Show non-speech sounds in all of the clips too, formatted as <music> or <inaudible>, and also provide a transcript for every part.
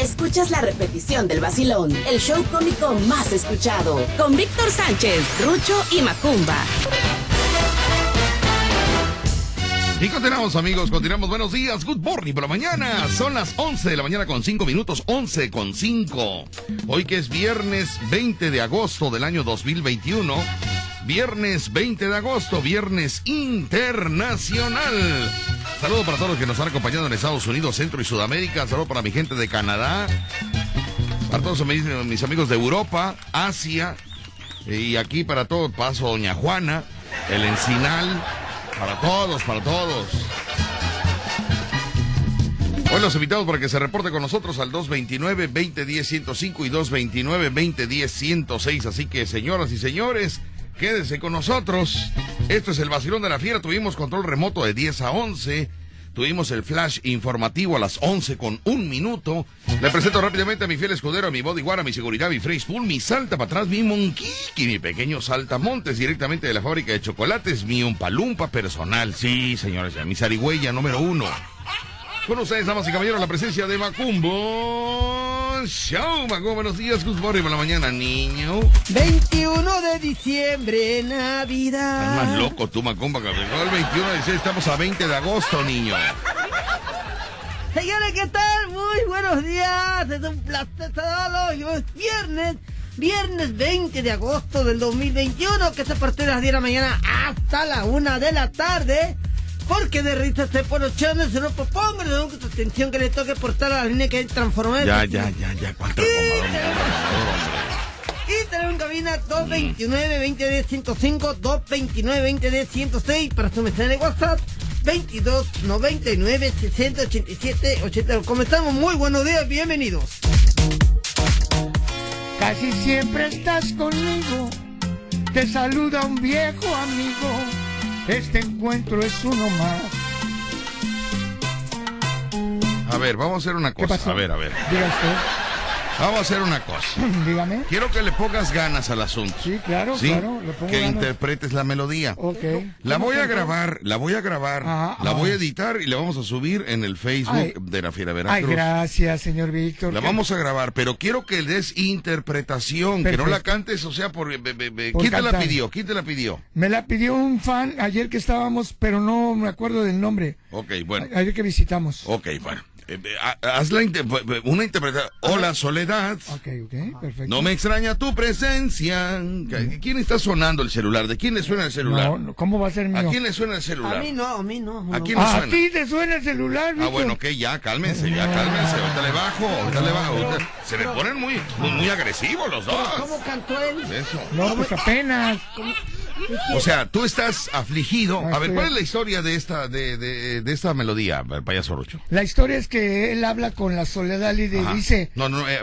escuchas la repetición del vacilón, el show cómico más escuchado, con Víctor Sánchez, Rucho y Macumba. Y continuamos amigos, continuamos. Buenos días, good morning por la mañana. Son las 11 de la mañana con 5 minutos, 11 con 5. Hoy que es viernes 20 de agosto del año 2021. Viernes 20 de agosto, viernes internacional. Saludo para todos los que nos han acompañado en Estados Unidos, Centro y Sudamérica. Saludo para mi gente de Canadá. Para todos mis, amigos de Europa, Asia. Y aquí para todo, paso Doña Juana, el Encinal. Para todos, para todos. Hoy los invitamos para que se reporte con nosotros al 229-2010-105 y 229-2010-106. Así que, señoras y señores, quédense con nosotros. Esto es el vacilón de la fiera. Tuvimos control remoto de 10 a 11. Tuvimos el flash informativo a las 11 con un minuto. Le presento rápidamente a mi fiel escudero, a mi bodyguard, a mi seguridad, mi face pool, mi salta para atrás, mi monquiqui, mi pequeño saltamontes directamente de la fábrica de chocolates, mi umpalumpa personal. Sí, señores, mi zarigüeya número uno. Con ustedes, damas y caballeros, la presencia de Macumbo Show. Macumbo, buenos días, good morning por la mañana, niño. 21 de diciembre, Navidad. Estás más loco tú, Macumba, cabrón. El 21 de diciembre, estamos a 20 de agosto, niño. Señores, ¿qué tal? Muy buenos días. Es un placer saludarlos. Hoy es viernes. Viernes 20 de agosto del 2021, que es a partir de las 10 de la mañana hasta la 1 de la tarde. Porque de risa se se lo propongo, le doy atención que le toque portar a la línea que hay transformada. Ya, ya, ya, ya, ¿cuánto Y tenemos en cabina 229-2010-105, 229-2010-106 para su mensaje de WhatsApp, 2299-687-80. ¿Cómo estamos? Muy buenos días, bienvenidos. Casi siempre estás conmigo, te saluda un viejo amigo, este encuentro es uno más. A ver, vamos a hacer una ¿Qué cosa. pasó? A ver, a ver. Diga usted. Vamos a hacer una cosa. <laughs> Dígame. Quiero que le pongas ganas al asunto. Sí, claro, ¿Sí? claro. Le pongo que ganas. interpretes la melodía. Ok. La ¿Cómo voy a grabar, la voy a grabar, Ah, la ah. voy a editar y la vamos a subir en el Facebook Ay. de la Fiera Ay, Veracruz. gracias, señor Víctor. La vamos a grabar, pero quiero que le des interpretación, que no la cantes, o sea, por... be- be- be- Por ¿Quién te la pidió? ¿Quién te la pidió? Me la pidió un fan ayer que estábamos, pero no me acuerdo del nombre. Ok, bueno. Ayer que visitamos. Ok, bueno. Eh, eh, ha- haz la inter- una interpretación. Hola, Soledad. Ok, ok, perfecto. No me extraña tu presencia. ¿Quién está sonando el celular? ¿De quién le suena el celular? No, ¿cómo va a ser mío? ¿A quién le suena el celular? A mí no, a mí no. ¿A quién le ¿A suena? ti te suena el celular, Ah, bueno, ok, ya, cálmense, ya, cálmense. Ahorita le bajo, ahorita le bajo. ahorita- Se me ponen muy, muy, muy agresivos los dos. ¿Cómo cantó él? Eso. No, pues apenas. O sea, tú estás afligido. Ah, A ver, ¿cuál es la historia de esta, de, de, de esta melodía, payaso Rocho? La historia es que él habla con la soledad y le Ajá. dice, No, no, eh,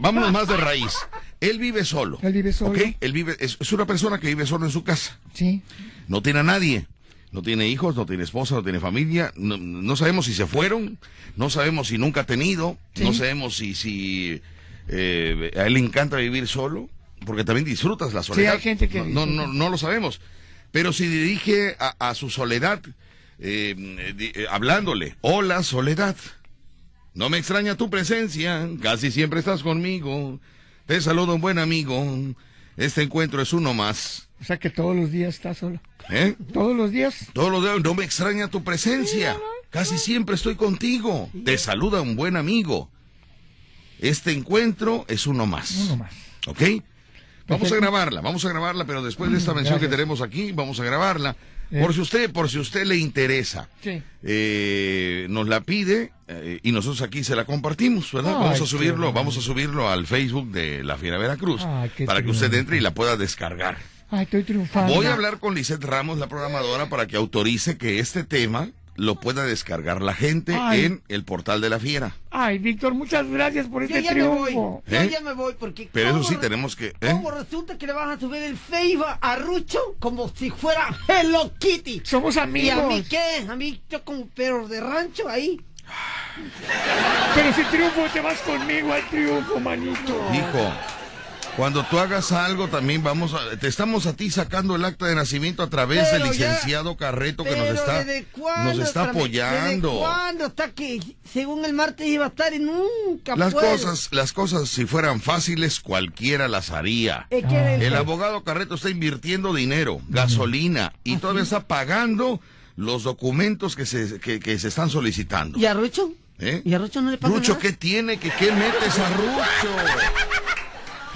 vámonos más de raíz. Él vive solo. Él vive solo. ¿Ok? Él vive, es, es una persona que vive solo en su casa. sí, No tiene a nadie. No tiene hijos, no tiene esposa, no tiene familia. No, no sabemos si se fueron. No sabemos si nunca ha tenido. Sí. No sabemos si, si eh, a él le encanta vivir solo. Porque también disfrutas la soledad. hay gente que no, no, no, no lo sabemos. Pero si dirige a, a su soledad, eh, eh, hablándole, hola soledad, no me extraña tu presencia, casi siempre estás conmigo, te saludo un buen amigo, este encuentro es uno más. o sea que todos los días está solo. ¿Eh? Todos los días. Todos los días, no me extraña tu presencia. Casi siempre estoy contigo. Te saluda un buen amigo. Este encuentro es uno más. Uno más. ¿Ok? Vamos a grabarla, vamos a grabarla, pero después de esta mención que tenemos aquí, vamos a grabarla. Eh. Por si usted, por si usted le interesa, Sí. eh, nos la pide eh, y nosotros aquí se la compartimos, ¿verdad? Ay, vamos a subirlo, vamos a subirlo al Facebook de la Fiera Veracruz Ay, para que usted entre y la pueda descargar. Ay, estoy triunfando. Voy a hablar con Lisette Ramos, la programadora, para que autorice que este tema lo pueda descargar la gente Ay. en el portal de la Fiera. Ay, Víctor, muchas gracias por Yo este ya me voy. triunfo. Yo ¿Eh? ya me voy porque. Pero eso ¿cómo sí tenemos que... ¿eh? ¿Cómo resulta que le van a subir el Facebook a Rucho como si fuera Hello Kitty? Somos ¿Y amigos. a mí qué? A mí yo como perro de rancho ahí. Pero si triunfo, te vas conmigo al triunfo, manito. Hijo, Cuando tú hagas algo, también vamos a, te estamos a ti sacando el acta de nacimiento a través del ya- licenciado Carreto que nos está, ¿desde cuándo, nos está apoyando. ¿Desde cuándo está que según el martes iba a estar y nunca Las puede? cosas, las cosas, si fueran fáciles, cualquiera las haría. Es que el- El abogado Carreto está invirtiendo dinero, gasolina, y todavía está pagando los documentos que se, que, que se están solicitando. ¿Y a Rucho? ¿Eh? ¿Y a Rucho no le pasa Rucho, nada? ¿qué tiene? ¿Qué, qué metes a Rucho?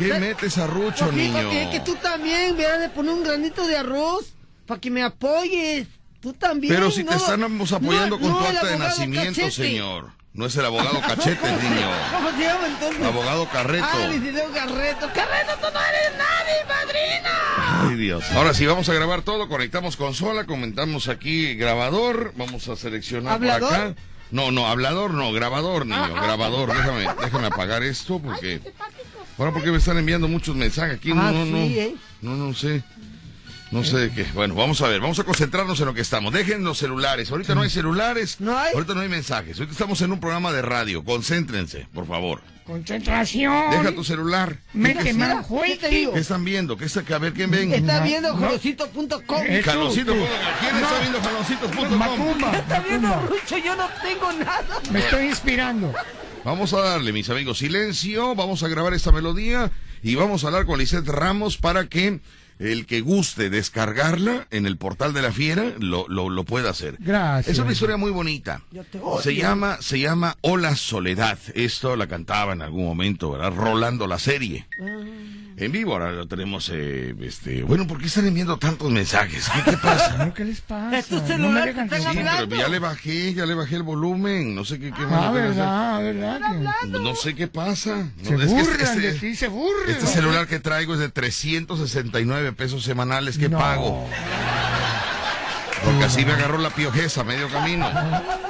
¿Qué metes a Rucho, Porque- niño? que tú también verás de poner un granito de arroz para que me apoyes. Tú también. Pero si no- te estamos apoyando no- con tu acta de nacimiento, Cachete. señor. No es el abogado <laughs> Cachete, niño. ¿Cómo se llama entonces? Abogado Carreto. Ah, licenciado Carreto. Carreto, tú no eres nadie, padrina. Ay, Dios. Ahora sí, vamos a grabar todo. Conectamos consola, comentamos aquí grabador. Vamos a seleccionar ¿Hablador? por acá. No, no, hablador no, grabador, niño, Ah, ah. grabador. Déjame, déjame apagar esto porque. Bueno, porque me están enviando muchos mensajes aquí. No, Ah, no, no. sí, ¿eh? No, no sé. No sé de qué. Bueno, vamos a ver, vamos a concentrarnos en lo que estamos. Dejen los celulares. Ahorita no hay celulares. ¿No hay? Ahorita no hay mensajes. Ahorita estamos en un programa de radio. Concéntrense, por favor. Concentración. Deja tu celular. Mete más ¿qué están viendo? ¿Qué está, a ver quién ven? Está No, viendo no. jolosito.com. Eh, Jaloncito. tú. ¿Quién está viendo jaloncitos.com? Macumba. Está viendo. Rucho, yo no tengo nada. Me estoy inspirando. Vamos a darle, mis amigos, silencio. Vamos a grabar esta melodía y vamos a hablar con Lisette Ramos para que el que guste descargarla en el portal de la fiera lo, lo, lo pueda hacer. Gracias. Es una historia muy bonita. Yo te odio. Se llama, se llama Hola Soledad. Esto la cantaba en algún momento, ¿verdad? Rolando la serie. En vivo, ahora lo tenemos, eh, este, bueno, ¿por qué están enviando tantos mensajes? ¿Qué, qué pasa? Bueno, <laughs> ¿Qué les pasa? Es tu No me celular dejan que está Sí, pero ya le bajé, ya le bajé el volumen, no sé qué, qué más Ah, que verdad, verdad. hacer. No sé qué pasa. Se No, es que burlan este- de ti, se burlan. Este celular que traigo es de 369 pesos semanales que No. pago. Porque así me agarró la piojeza a medio camino. <laughs>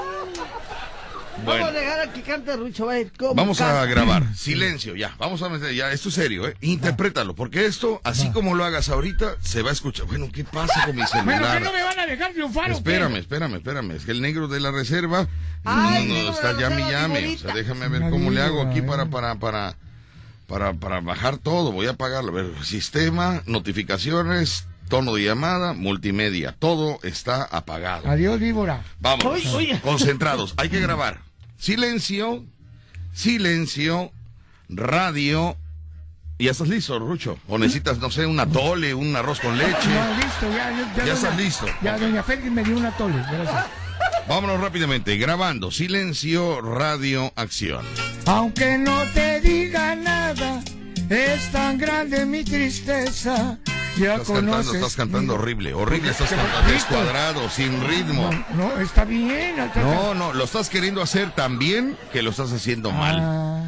Vamos a dejar a que cante Rucho, vamos a grabar. Silencio, ya. Vamos a meter, ya. Esto es serio, ¿eh? Interprétalo, porque esto, así como lo hagas ahorita, se va a escuchar. Bueno, ¿qué pasa con mi <laughs> Bueno, ¿qué celular? no me van a dejar triunfar? Espérame, espérame, espérame. Es que el negro de la reserva Ay, no, no, negro de está la llame y llame. O sea, déjame ver Una cómo le hago aquí para, eh. para, para, para, para bajar todo. Voy a apagarlo. A ver, sistema, notificaciones, tono de llamada, multimedia. Todo está apagado. Adiós, víbora. Vamos, concentrados. Hay que grabar. Silencio, silencio, radio. ¿Y ya estás listo, Rucho? ¿O necesitas, no sé, un atole, un arroz con leche? No, listo, ya. Ya, estás listo. Ya, doña Félix me dio una tole. Gracias. Vámonos rápidamente, grabando. Silencio, radio, acción. Aunque no te diga nada, es tan grande mi tristeza. Ya Estás cantando, estás cantando horrible, horrible, estás cantando descuadrado, sin ritmo. No, no, está bien. está- No, no, lo estás queriendo hacer tan bien que lo estás haciendo mal. Ah.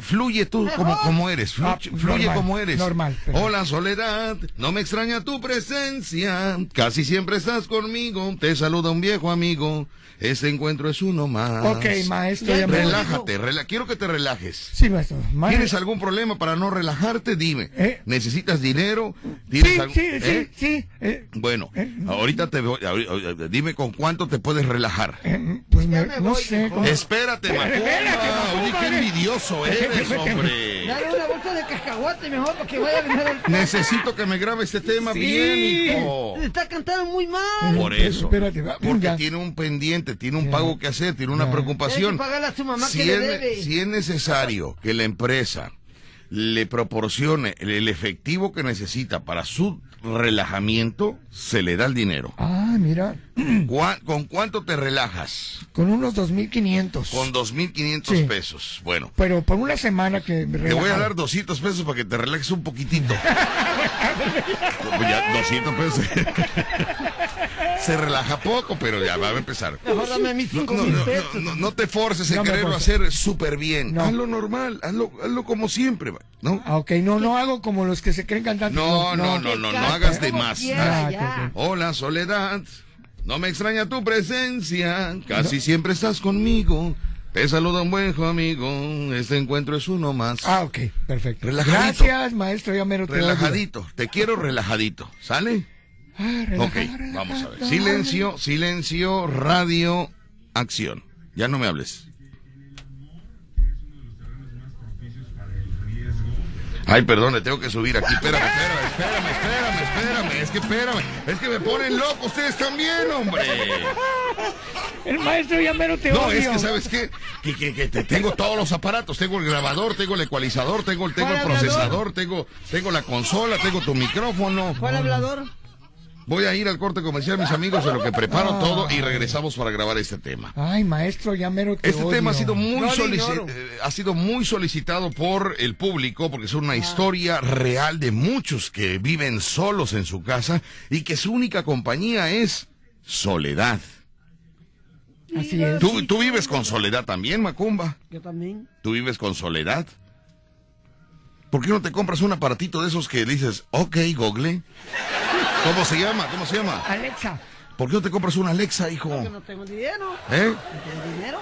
Fluye tú como, como eres, flu- Ah, fluye normal, como eres. normal, perfecto. Hola Soledad, no me extraña tu presencia, casi siempre estás conmigo, te saluda un viejo amigo, este encuentro es uno más. Ok, maestro, ya me Relájate, rela- quiero que te relajes. Sí, maestro. Ma- ¿Tienes algún problema para no relajarte? Dime. Eh. ¿Necesitas dinero? Sí, ¿Tienes algo- sí, eh? sí, sí. eh, Bueno, Eh. ahorita te voy, dime con cuánto te puedes relajar. eh, pues me- me no sé. Espérate. Espérate, Oye, qué eh. Envidioso eres, <laughs> hombre. Dale una bolsa de cacahuate mejor para que vaya a venir el... Necesito que me grabe este tema Sí. bien, hijo. Está cantando muy mal. Por eso. Espérate, va, Porque ya. tiene un pendiente, tiene un Ya. pago que hacer, tiene una Ya. preocupación. Que pagarle a su mamá si, que le es, debe. si es necesario que la empresa le proporcione el efectivo que necesita para su relajamiento, se le da el dinero. Ah, mira. ¿Cuá- ¿Con cuánto te relajas? Con unos 2.500. Con 2.500 Sí. pesos. Bueno, Pero por una semana que me te voy a dar 200 pesos para que te relajes un poquitito. <laughs> Pues ya 200 pesos. <laughs> Se relaja poco, pero ya va a empezar. Mejor dame mis No, cinco no, mil no, pesos. no, no, no te forces en quererlo forces. hacer súper bien. No. Hazlo normal, hazlo, hazlo como siempre, ¿no? Ah, ok, no, no hago como los que se creen cantantes. No, no, no, no, no hagas de más. Ah, ok, Hola, Soledad. No me extraña tu presencia. Casi siempre estás conmigo. Te saluda un buen amigo. Este encuentro es uno más. Ah, ok, perfecto. Relajadito. Gracias, maestro, ya mero te relajadito. Te quiero relajadito. ¿Sale? Ok, vamos a ver. Silencio, silencio, radio, acción. Ya no me hables. Ay, perdón, le tengo que subir aquí. Espérame, espérame, espérame, espérame, espérame. Es que espérame. Es que me ponen loco ustedes también, hombre. El maestro ya mero te No, odio. es que, ¿sabes qué? Que, que, que te- tengo todos los aparatos. Tengo el grabador, tengo el ecualizador, tengo, el- tengo el procesador, tengo, tengo la consola, tengo tu micrófono. ¿Cuál hablador? Voy a ir al corte comercial, mis amigos, en lo que preparo todo y regresamos para grabar este tema. Ay, maestro, ya mero te Este odio. tema ha sido muy No eh, ha sido muy solicitado por el público porque es una historia real de muchos que viven solos en su casa y que su única compañía es soledad. Así es. ¿Tú, tú vives con soledad también, Macumba? Yo también. ¿Tú vives con soledad? ¿Por qué no te compras un aparatito de esos que dices, ok, Google? ¿Cómo se llama? ¿Cómo se llama? Alexa, ¿Por qué no te compras una Alexa, hijo? Yo no tengo dinero. ¿Eh? ¿No tengo dinero?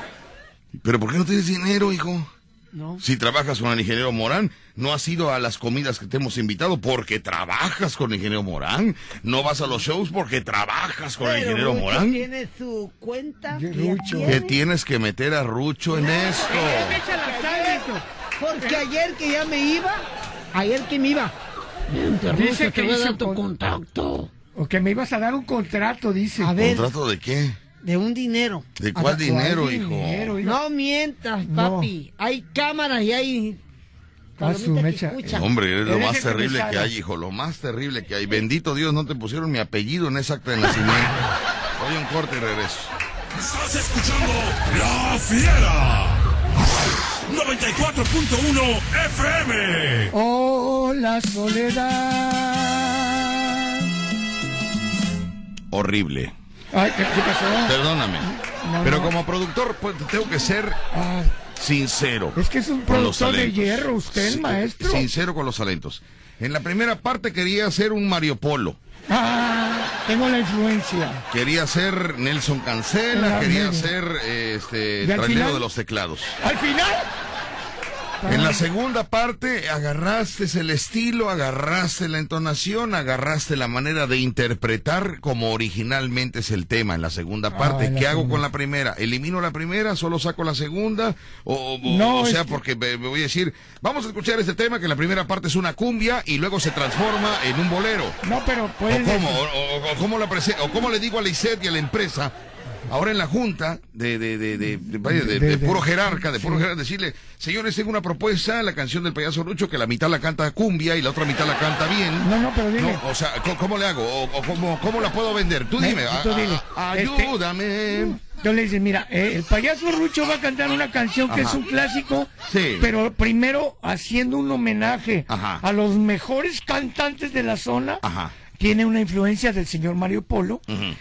¿Pero por qué no tienes dinero, hijo? No. Si trabajas con el ingeniero Morán, no has ido a las comidas que te hemos invitado porque trabajas con el ingeniero Morán. No vas a los shows porque trabajas con el ingeniero Rucho Morán. tiene su cuenta. Que Rucho. Que tienes que meter a Rucho en esto. Porque ayer que ya me iba, ayer que me iba. Dice que te voy a dar tu con- contacto. O que me ibas a dar un contrato, dice. A ver. ¿Contrato de qué? De un dinero. ¿De cuál dinero, dinero, hijo? No mientas, No. papi. Hay cámaras y hay. A su palomitas que mecha. escuchan. Hombre, es lo Eres más terrible que hay, hijo. Lo más terrible que hay. Bendito Dios, no te pusieron mi apellido en esa acta de nacimiento. Voy a un corte y regreso. Estás escuchando La Fiera. 94.1 FM. Oh, la soledad. Horrible. Ay, ¿qué, qué pasó? Perdóname. No, Pero no. como productor, pues tengo que ser sincero. es que es un productor de hierro, usted, Sí, maestro. Sincero con los talentos. En la primera parte quería ser un Mario Polo. Ah, tengo la influencia. Quería ser Nelson Cancela, quería ser este, ¿Y al trailero de los teclados. Al final. En la segunda parte agarraste el estilo, agarraste la entonación, agarraste la manera de interpretar como originalmente es el tema en la segunda parte. Ah, la ¿Qué hago con la primera? ¿Elimino la primera? ¿Solo saco la segunda? O, o- No, o sea, que- porque me, me voy a decir, vamos a escuchar este tema que la primera parte es una cumbia y luego se transforma en un bolero. No, pero ¿O puede. cómo? O, o- o cómo la prese- o cómo le digo a la ICET y a la empresa, ahora en la junta de, de, de, de, de- vaya, de- De- de de- puro jerarca, de puro jerarca, decirle, señores, tengo una propuesta, la canción del payaso Lucho, que la mitad la canta cumbia y la otra mitad la canta bien. No, no, pero dile. No, o sea, ¿cómo, le hago? ¿O, cómo, cómo la puedo vender? Tú dime. Este- ayúdame. Yo le dice, mira, eh, el payaso Rucho va a cantar una canción que Ajá. es un clásico, Sí. pero primero haciendo un homenaje Ajá. a los mejores cantantes de la zona. Ajá. Tiene una influencia del señor Mario Polo.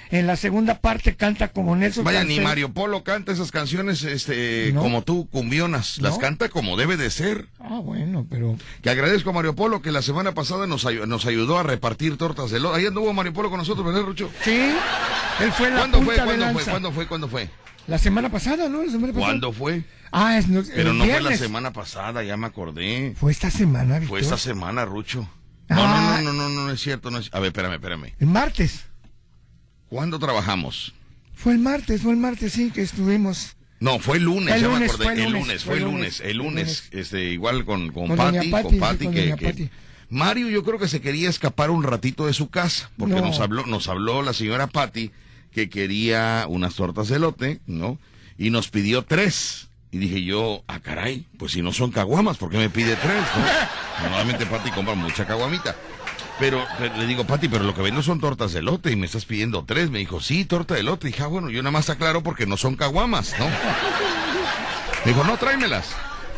En la segunda parte canta como Nelson Vaya, ni. Mario Polo canta esas canciones este, No. como tú, cumbionas. Las canta como debe de ser. Ah, bueno, pero... Que agradezco a Mario Polo que la semana pasada nos, ayu- nos ayudó a repartir tortas de lote. Ahí anduvo Mario Polo con nosotros, ¿verdad, Rucho? Sí, él fue la ¿Cuándo punta fue? de ¿Cuándo fue? ¿Cuándo fue? ¿Cuándo fue? La semana pasada, ¿no? La semana pasada. ¿Cuándo fue? Ah, es no, Pero no fue la semana pasada, ya me acordé. Fue esta semana, Víctor. Fue esta semana, Rucho. No, Ah. no, no, no, no, no es cierto. No es... A ver, espérame, espérame. El martes. ¿Cuándo trabajamos? Fue el martes, fue el martes, sí, que estuvimos. No, fue el lunes, El ya me lunes, acordé. fue el el lunes, lunes, fue el lunes, el lunes, este, igual con, con, Con Pati, con sí, con que. Mario yo creo que se quería escapar un ratito de su casa, porque No. nos habló, nos habló la señora Patti que quería unas tortas de elote, ¿no? Y nos pidió tres. Y dije yo, ah, caray, pues si no son caguamas, ¿por qué me pide tres? no? <laughs> Normalmente Pati compra mucha caguamita. Pero, pero le digo, Pati, pero lo que vendo son tortas de elote y me estás pidiendo tres. Me dijo, sí, torta de elote. dije, ah, bueno, yo nada más aclaro porque no son caguamas, ¿no? Me dijo, no, tráemelas.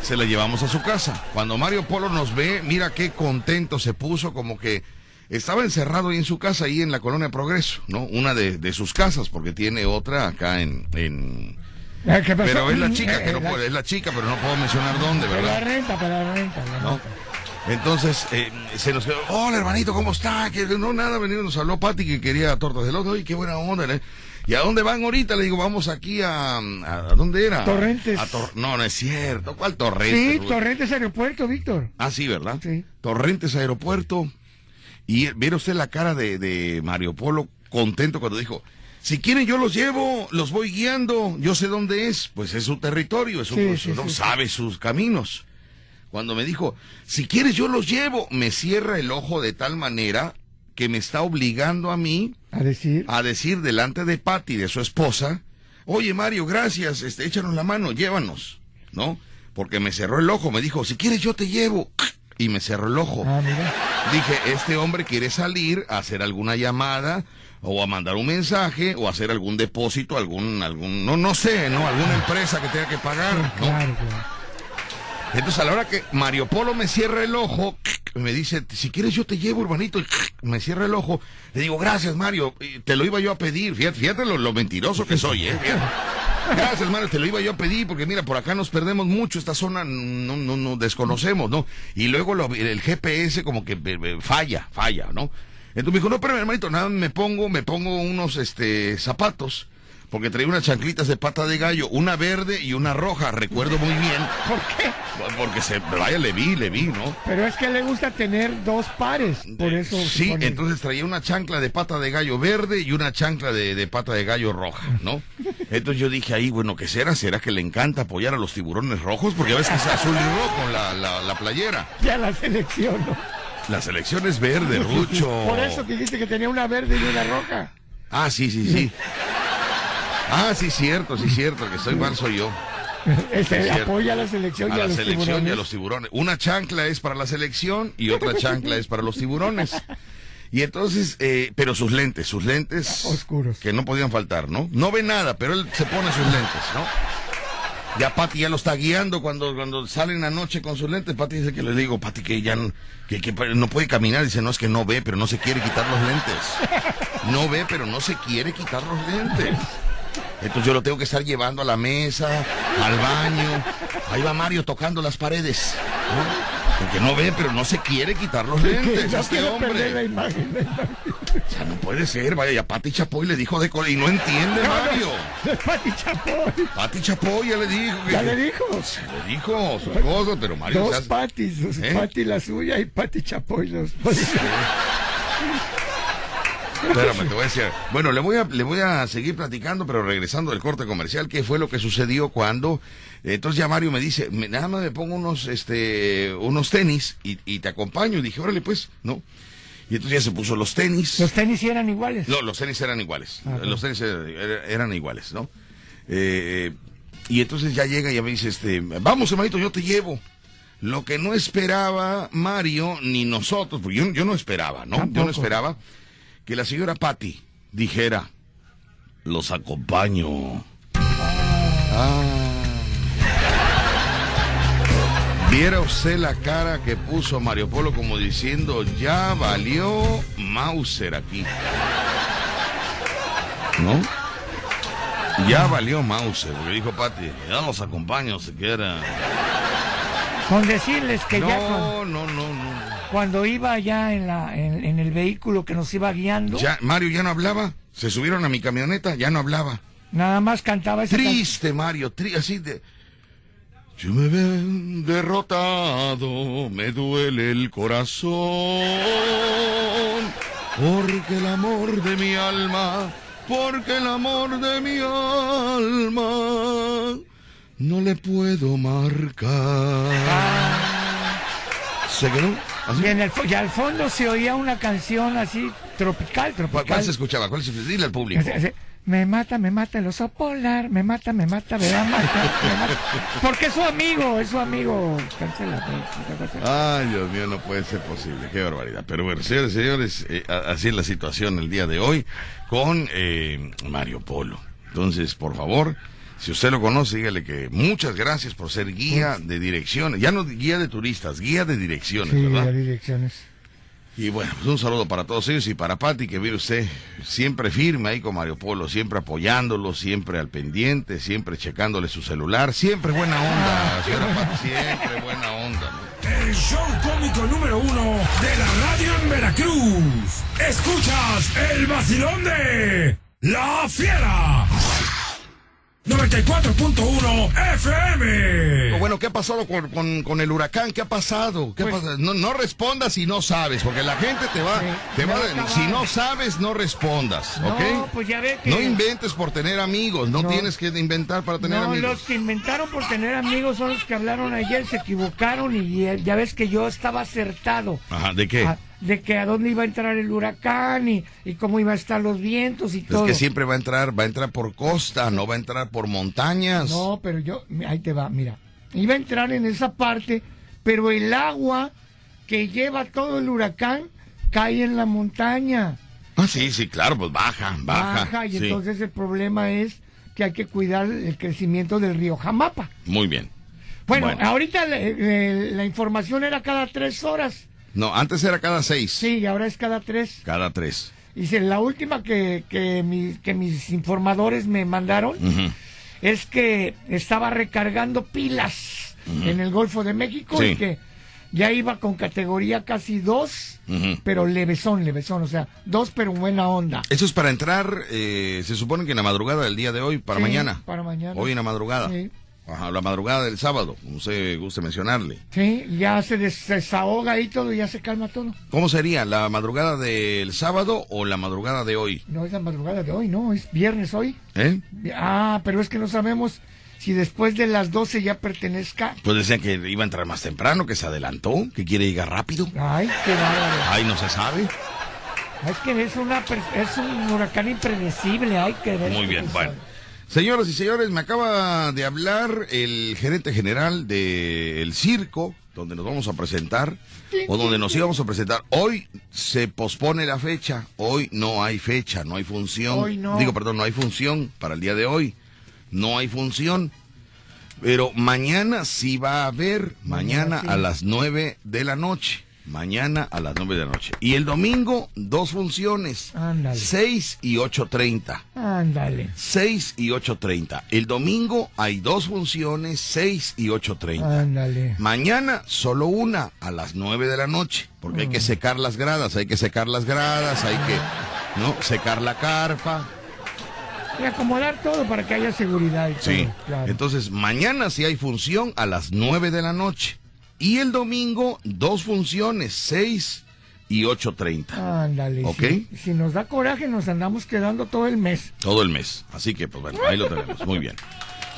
Se la llevamos a su casa. Cuando Mario Polo nos ve, mira qué contento se puso, como que estaba encerrado ahí en su casa, ahí en la colonia Progreso, ¿no? Una de, de sus casas, porque tiene otra acá en... en... Eh, ¿qué pasó? Pero es la chica, Eh, que no la- puede, es la chica, pero no puedo mencionar dónde, Para la ¿verdad? renta, para la renta. la ¿No? renta. Entonces, eh, se nos quedó, hola hermanito, ¿cómo está? Que no, nada, venido, nos habló Pati que quería tortas de lote, oye, qué buena onda, ¿eh? ¿Y a dónde van ahorita? Le digo, vamos aquí a, a, ¿a dónde era? Torrentes. A Tor- no, no es cierto, ¿cuál Torrentes? Sí, güey? Torrentes Aeropuerto, Víctor. Ah, sí, ¿verdad? Sí. Torrentes Aeropuerto. Y viera usted la cara de, de Mario Polo contento cuando dijo, si quieren yo los llevo, los voy guiando, yo sé dónde es, pues es su territorio, es su, Sí, sí, no sí. sabe sus caminos. Cuando me dijo, si quieres yo los llevo, me cierra el ojo de tal manera que me está obligando a mí A decir. a decir delante de Patty, de su esposa, oye Mario, gracias, este, échanos la mano, llévanos, ¿no? Porque me cerró el ojo, me dijo, si quieres yo te llevo, y me cerró el ojo. Ah, mira. Dije, este hombre quiere salir a hacer alguna llamada o a mandar un mensaje o a hacer algún depósito, algún, algún, no, no sé, ¿no? Alguna empresa que tenga que pagar, ¿no? Claro, claro. Entonces a la hora que Mario Polo me cierra el ojo, me dice, si quieres yo te llevo, hermanito, y me cierra el ojo, le digo, gracias Mario, te lo iba yo a pedir, fíjate, fíjate lo, lo mentiroso que soy, ¿eh? Fíjate. Gracias, Mario, te lo iba yo a pedir, porque mira, por acá nos perdemos mucho, esta zona no, no, no desconocemos, ¿no? Y luego lo- el GPS como que eh, eh, falla, falla, ¿no? Entonces me dijo, no, pero hermanito, nada, me pongo, me pongo unos, este, zapatos, porque traía unas chanclitas de pata de gallo, una verde y una roja, recuerdo muy bien. ¿Por qué? Porque se, vaya, le vi, le vi, ¿no? Pero es que le gusta tener dos pares. Por eso. se Sí, entonces traía una chancla de pata de gallo verde y una chancla de, de pata de gallo roja, ¿no? Entonces yo dije ahí, bueno, ¿qué será? ¿Será que le encanta apoyar a los tiburones rojos? Porque a veces es azul y rojo la, la, la playera. Ya la selección, ¿no? La selección es verde, Rucho. Por eso que dijiste que tenía una verde y una roja. Ah, sí, sí, sí. Ah, sí, cierto, sí, cierto, que soy mal soy yo. Este, apoya a la selección A y a la los selección y a los tiburones. Una chancla es para la selección y otra <laughs> chancla es para los tiburones. Y entonces, eh, pero sus lentes, sus lentes Oscuros. que no podían faltar, ¿no? No ve nada, pero él se pone sus lentes, ¿no? Ya Pati ya lo está guiando cuando, cuando salen anoche con sus lentes. Pati dice que le digo, Pati, que ya no, puede caminar. Dice, no, es que no ve, pero no se quiere quitar los lentes. No ve, pero no se quiere quitar los lentes. Entonces yo lo tengo que estar llevando a la mesa, al baño. Ahí va Mario tocando las paredes. Porque no ve, pero no se quiere quitar los lentes. no este la imagen. la imagen. No puede ser. Vaya, ya Pati Chapoy le dijo de cor- y no entiende Mario. <laughs> Es Pati Chapoy. Pati Chapoy ya le dijo. que- Ya le dijo. Le dijo sus cosas, pero Mario Dos Patis. dos ¿Eh? Pati la suya y Pati Chapoy los. Espérame, te voy a decir. Bueno, le voy a, le voy a seguir platicando, pero regresando del corte comercial, ¿qué fue lo que sucedió cuando? Entonces ya Mario me dice, me- nada más me pongo unos, este, unos tenis y, y te acompaño. Y dije, órale pues, ¿no? Y entonces ya se puso los tenis. Los tenis eran iguales. No, los tenis eran iguales. Ah, los tenis er- er- eran iguales, ¿no? Eh, y entonces ya llega y ya me dice, este, vamos hermanito, yo te llevo. Lo que no esperaba Mario ni nosotros, porque yo, yo no esperaba, ¿no? Yo no esperaba que la señora Patty dijera, los acompaño. Ah. Viera usted la cara que puso Mario Polo como diciendo, ya valió Mauser aquí. ¿No? Ya valió Mauser, porque dijo Pati, ya los acompaño si quiera. Con decirles que ya cuando, No, no, no, no. cuando iba ya en, la, en, en el vehículo que nos iba guiando, Ya, Mario ya no hablaba. Se subieron a mi camioneta, ya no hablaba. nada más cantaba esa. Triste, Mario, tri así de. Yo me ven derrotado, me duele el corazón, porque el amor de mi alma, porque el amor de mi alma, no le puedo marcar. ¿Se quedó? ¿Así? Y en el, y al fondo se oía una canción así tropical, ¿Cuál, tropical. cuál se escuchaba? ¿Cuál se Dile al público. Me mata, me mata el oso polar, me mata, me mata, me va a matar, me mata. Porque es su amigo, es su amigo. Cancela, pues. Ay, Dios mío, no puede ser posible. Qué barbaridad. Pero bueno, señores señores, eh, así es la situación el día de hoy con eh, Mario Polo. Entonces, por favor, si usted lo conoce, dígale que muchas gracias por ser guía de direcciones. Ya no guía de turistas, guía de direcciones, Sí, ¿verdad? las direcciones. Y bueno, pues un saludo para todos ellos y para Pati, que vive usted siempre firme ahí con Mario Polo, siempre apoyándolo, siempre al pendiente, siempre checándole su celular, siempre buena onda, señora Pati, siempre buena onda. El show cómico número uno de la radio en Veracruz. Escuchas el vacilón de La Fiera. 94.1 FM. bueno, ¿qué ha pasado con, con- con el huracán? ¿Qué ha pasado? ¿Qué ha Pues- pasado? No, no respondas si no sabes, porque la gente te va, te va, si no sabes, no respondas, No, ¿ok? pues ya ve que... No inventes por tener amigos, no, No. tienes que inventar para tener No, amigos. los que inventaron por tener amigos son los que hablaron ayer, se equivocaron y eh, ya ves que yo estaba acertado. Ajá, ¿de qué? a- de que a dónde iba a entrar el huracán y, y cómo iba a estar los vientos y Es todo. que siempre va a entrar, va a entrar por costa, no va a entrar por montañas. No, pero yo, ahí te va, mira. Iba a entrar en esa parte, pero el agua que lleva todo el huracán cae en la montaña. Ah, sí, sí, claro, pues baja, baja. y sí. entonces el problema es que hay que cuidar el crecimiento del río Jamapa. Muy bien. Bueno, Bueno. ahorita la, eh, la información era cada tres horas. No, antes era cada seis. Sí, y ahora es cada tres. Cada tres. Si la última que, que, mi- que mis informadores me mandaron es que estaba recargando pilas en el Golfo de México Sí. y que ya iba con categoría casi dos, pero levesón, levesón, o sea, dos pero en buena onda. Eso es para entrar, eh, se supone que en la madrugada del día de hoy, para Sí, mañana. para mañana. Hoy en la madrugada. Sí. Ajá, la madrugada del sábado, como se guste mencionarle. Sí, ya se des- desahoga ahí todo y ya se calma todo. ¿Cómo sería? ¿La madrugada del sábado o la madrugada de hoy? No es la madrugada de hoy, no, es viernes hoy. ¿Eh? Ah, pero es que no sabemos si después de las 12 ya pertenezca. Pues decían que iba a entrar más temprano, que se adelantó, que quiere llegar rápido. Ay, qué bárbaro. Ay, no se sabe. Es que es, una, es un huracán impredecible, hay que ver. Muy bien, bueno. Señoras y señores, me acaba de hablar el gerente general del circo, donde nos vamos a presentar, o donde nos íbamos a presentar. Hoy se pospone la fecha, hoy no hay fecha, no hay función. Hoy no. Digo, perdón, no hay función para el día de hoy. No hay función. Pero mañana sí va a haber, mañana Mañana sí. a las nueve de la noche. Mañana a las nueve de la noche. Y el domingo, dos funciones. Ándale. 6 y 8.30. Ándale. 6 y 8.30. El domingo hay dos funciones, 6 y 8.30. Ándale. Mañana solo una a las 9 de la noche, porque hay que Mm. secar las gradas, hay que secar las gradas, hay que no secar la carpa. Y acomodar todo para que haya seguridad. Y Sí. todo, claro. Entonces, mañana sí hay función a las 9 de la noche. Y el domingo dos funciones, 6 y 8.30. Ándale. ¿Ok? Si, si nos da coraje, nos andamos quedando todo el mes. Todo el mes. Así que, pues bueno, ahí lo tenemos. Muy bien.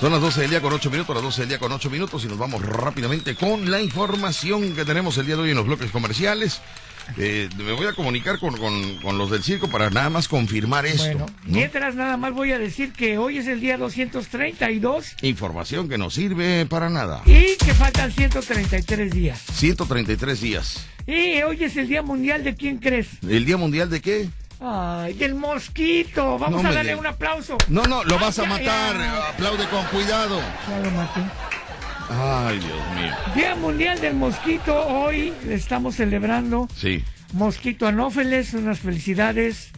Son las 12 del día con 8 minutos, las 12 del día con 8 minutos y nos vamos rápidamente con la información que tenemos el día de hoy en los bloques comerciales. Eh, me voy a comunicar con, con- con los del circo para nada más confirmar esto. Bueno, ¿no? mientras nada más voy a decir que hoy es el día 232 Información que no sirve para nada. y que faltan 133 días. 133 días. Y hoy es el día mundial de quién crees. ¿El Día Mundial de qué? Ay, del mosquito. Vamos No a darle un aplauso. No, no, lo vas a matar. ya. Aplaude con cuidado. Ya lo maté. Ay, Dios mío. Día mundial del mosquito. Hoy estamos celebrando Sí. Mosquito Anófeles. Unas felicidades.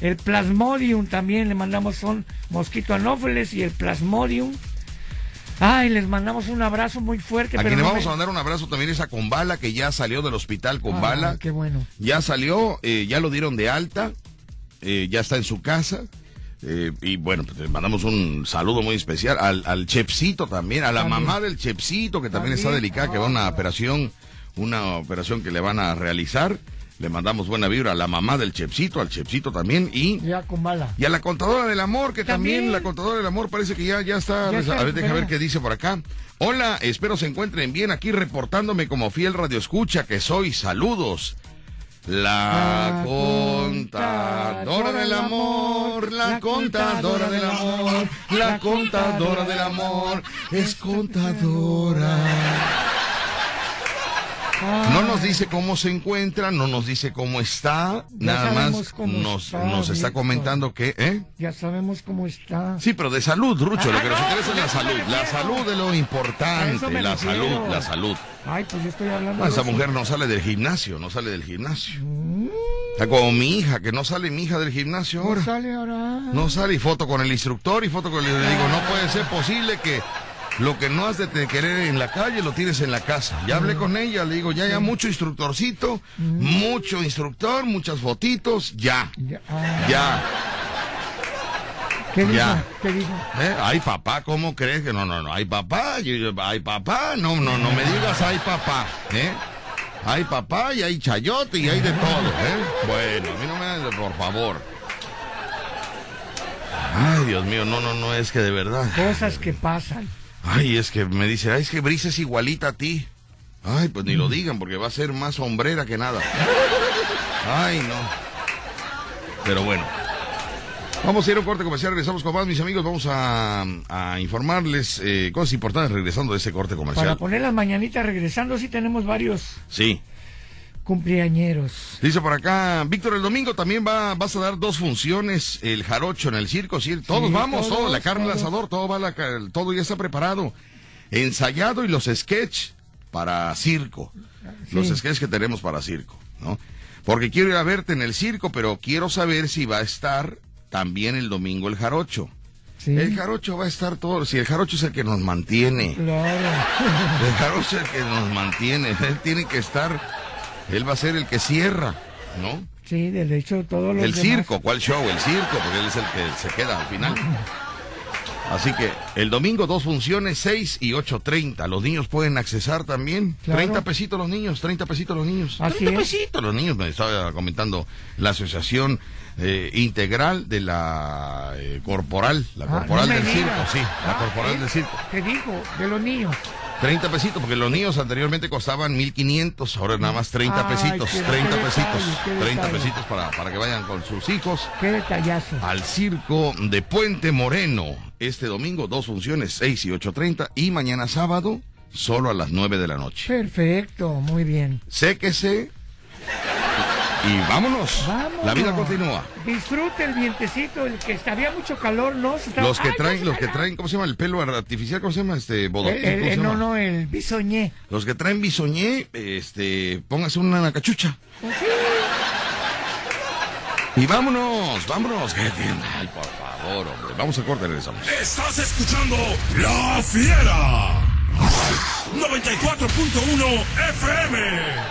El Plasmodium también le mandamos son Mosquito Anófeles y el Plasmodium. Ay, les mandamos un abrazo muy fuerte. A pero quien le vamos me- a mandar un abrazo también es a Combala, que ya salió del hospital con Ah, bala. Qué bueno. Ya salió, eh, ya lo dieron de alta, eh, ya está en su casa. Eh, y bueno, pues mandamos un saludo muy especial al, al Chepsito también, a la También. mamá del Chepsito, que también, está delicada, que va a una operación, una operación que le van a realizar. Le mandamos buena vibra a la mamá del Chepsito, al Chepsito también, y, Ya con bala. y a la contadora del amor, que también, También. la contadora del amor parece que ya, ya está. Ya a ver, deja ver qué dice por acá. Hola, espero se encuentren bien aquí reportándome como fiel radio escucha que soy. Saludos. La La contadora del amor, la contadora del amor, la contadora del amor, es contadora. No nos dice cómo se encuentra, no nos dice cómo está, Ya nada más nos, está, nos está Víctor. comentando que, ¿eh? Ya sabemos cómo está. Sí, pero de salud, Rucho, lo Ah, que nos no, interesa es la salud. La salud es lo importante, la salud, la salud. Ay, pues yo estoy hablando No, esa mujer no sale del gimnasio, no sale del gimnasio. Está como mi hija, que no sale mi hija del gimnasio No ahora. sale ahora. No sale y foto con el instructor y foto con el... Le digo, no puede ser posible que lo que no has de querer en la calle lo tienes en la casa. Ya hablé con ella, le digo, ya, ya mucho instructorcito, mucho instructor, muchas fotitos, ya, Ya, ah, ya. ¿Qué dijo? Ya. ¿Qué dijo? ¿Eh? Ay, papá, ¿cómo crees que no, no, no? Ay, papá, yo- yo- ay, papá, no, no, no me digas ay, papá, ¿eh? Hay papá y hay chayote y hay de todo, ¿eh? Bueno, a mí no me hagas, por favor. Ay, Dios mío, no, no, no, es que de verdad. Cosas que pasan. Ay, es que me dice, ay, es que Brisa es igualita a ti. Ay, pues ni lo digan porque va a ser más hombrera que nada. Ay, no. Pero bueno. Vamos a ir a un corte comercial, regresamos con más, mis amigos. Vamos a, a informarles eh, cosas importantes regresando de ese corte Para comercial. poner las mañanitas regresando, sí tenemos varios Sí. Cumpleañeros. Dice por acá, Víctor, el domingo también va, vas a dar dos funciones, el jarocho en el circo, sí, todos Sí, vamos, todos, todo, la carne, el asador, todo va, la todo ya está preparado, ensayado y los sketch para circo, los sketch que tenemos para circo, ¿no? Porque quiero ir a verte en el circo, pero quiero saber si va a estar también el domingo el jarocho. Sí. El jarocho va a estar todo, si el jarocho es el que nos mantiene. Claro. El jarocho es el que nos mantiene. Él tiene que estar. Él va a ser el que cierra, ¿no? Sí, de hecho, todos los El demás- circo, ¿cuál show? El circo, porque él es el que se queda al final. Así que el domingo dos funciones, 6 y 8.30. Los niños pueden accesar también. Claro. 30 pesitos los niños, 30 pesitos los niños. Así 30 es. pesitos los niños, me estaba comentando la Asociación eh, Integral de la eh, Corporal, la Ah, Corporal no del. Circo, sí, la Ah, Corporal ¿eh? del Circo. ¿Qué dijo? De los niños. 30 pesitos, porque los niños anteriormente costaban 1500, ahora nada más 30 Ay, pesitos, qué- 30 qué pesitos, detalle, qué 30 detalle. pesitos para, para que vayan con sus hijos Qué detallazo. al circo de Puente Moreno. Este domingo, dos funciones, 6 y 8.30, y mañana sábado, solo a las 9 de la noche. Perfecto, muy bien. Séquese y vámonos. Vamos. La vida continúa. Disfrute el vientecito, el que había mucho calor, ¿no? Se estaba- Los que ¡Ay, traen, los que traen, ¿cómo se llama? El pelo artificial, ¿cómo se llama? Este, bodoquín, El- el- ¿cómo se el- no, llama? no, el bisoñé. Los que traen bisoñé, este, póngase una cachucha. Y vámonos, vámonos. tiene- Ay, por favor, hombre. Vamos a corte, regresamos. Estás escuchando La Fiera. 94.1 FM.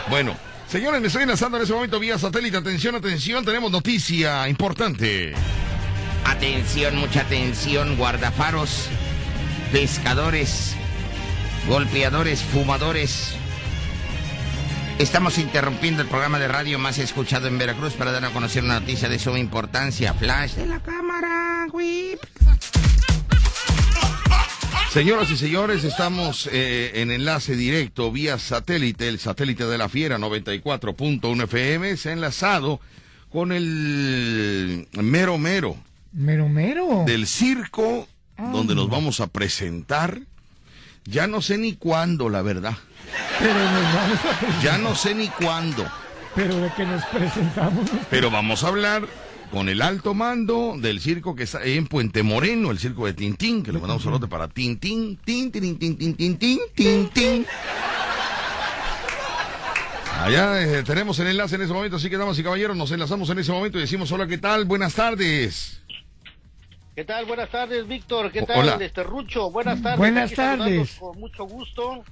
Bueno, señores, me estoy enlazando en ese momento vía satélite. Atención, atención, tenemos noticia importante. Atención, mucha atención, guardafaros, pescadores, golpeadores, fumadores. Estamos interrumpiendo el programa de radio más escuchado en Veracruz para dar a conocer una noticia de suma importancia. Flash de la cámara, whip. Señoras y señores, estamos eh, en enlace directo vía satélite, el satélite de la Fiera 94.1 FM, se ha enlazado con el mero mero Mero mero. del circo donde nos vamos a presentar. Ya no sé ni cuándo, la verdad. Pero nos vamos a presentar. Ya no sé ni cuándo. Pero de que nos presentamos. Pero vamos a hablar con el alto mando del circo que está en Puente Moreno, el circo de Tintín, que le mandamos un saludo para Tintín, Tintín, Tintín, Tintín, Tintín. Allá eh, tenemos el enlace en ese momento, así que damas y caballeros, nos enlazamos en ese momento y decimos hola, ¿qué tal? Buenas tardes. ¿Qué tal? Buenas tardes, Víctor. ¿Qué tal, hola. este Rucho? Buenas mm, tardes. Buenas tardes. Con mucho gusto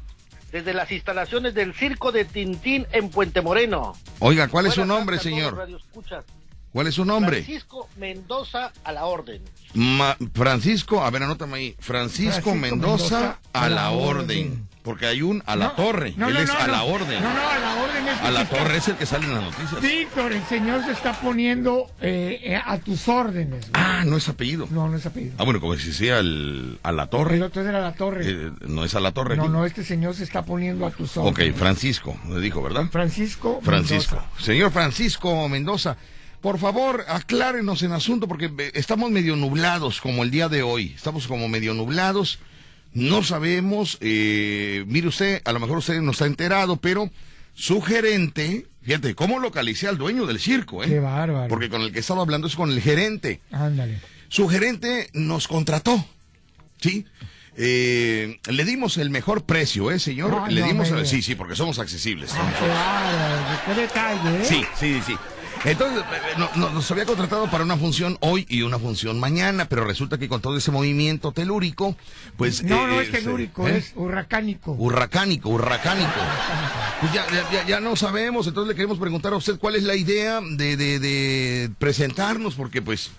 desde las instalaciones del Circo de Tintín en Puente Moreno. Oiga, ¿cuál es su nombre, señor? Escuchas. ¿Cuál es su nombre? Francisco Mendoza a la orden. Ma- Francisco, a ver, anótame ahí. Francisco, Francisco Mendoza, Mendoza, a la orden. orden. Porque hay un a la No, torre. no, Él no, es no, a la orden. No, no, a la orden es A la está- torre es el que sale en las noticias. Víctor, el señor se está poniendo eh, eh, a tus órdenes. güey. Ah, no es apellido. No, no es apellido. Ah, bueno, como si sea el, a la El torre. otro era la torre. Eh, no es a la torre. no, aquí. no, este señor se está poniendo a tus Ok, órdenes. Francisco, me dijo, ¿verdad? Francisco. Francisco. Mendoza. Señor Francisco Mendoza, por favor, aclárenos en asunto porque eh, estamos medio nublados como el día de hoy. Estamos como medio nublados. No sabemos, eh, mire usted, a lo mejor usted no está enterado, pero su gerente, fíjate, ¿cómo localicé al dueño del circo? Eh? Qué bárbaro. Porque con el que estaba hablando es con el gerente. Ándale. Su gerente nos contrató, ¿sí? Eh, le dimos el mejor precio, ¿eh, señor? Ah, le no dimos, el- sí, sí, porque somos accesibles. Ah. Qué detalle, ¿eh? Sí, sí, sí. Entonces, eh, no- no- nos había contratado para una función hoy y una función mañana, pero resulta que con todo ese movimiento telúrico, pues... No, eh, no es eh, telúrico, ¿eh? es hurracánico. Hurracánico, hurracánico. Pues ya, ya, ya- no sabemos, entonces le queremos preguntar a usted cuál es la idea de, de, de presentarnos, porque pues,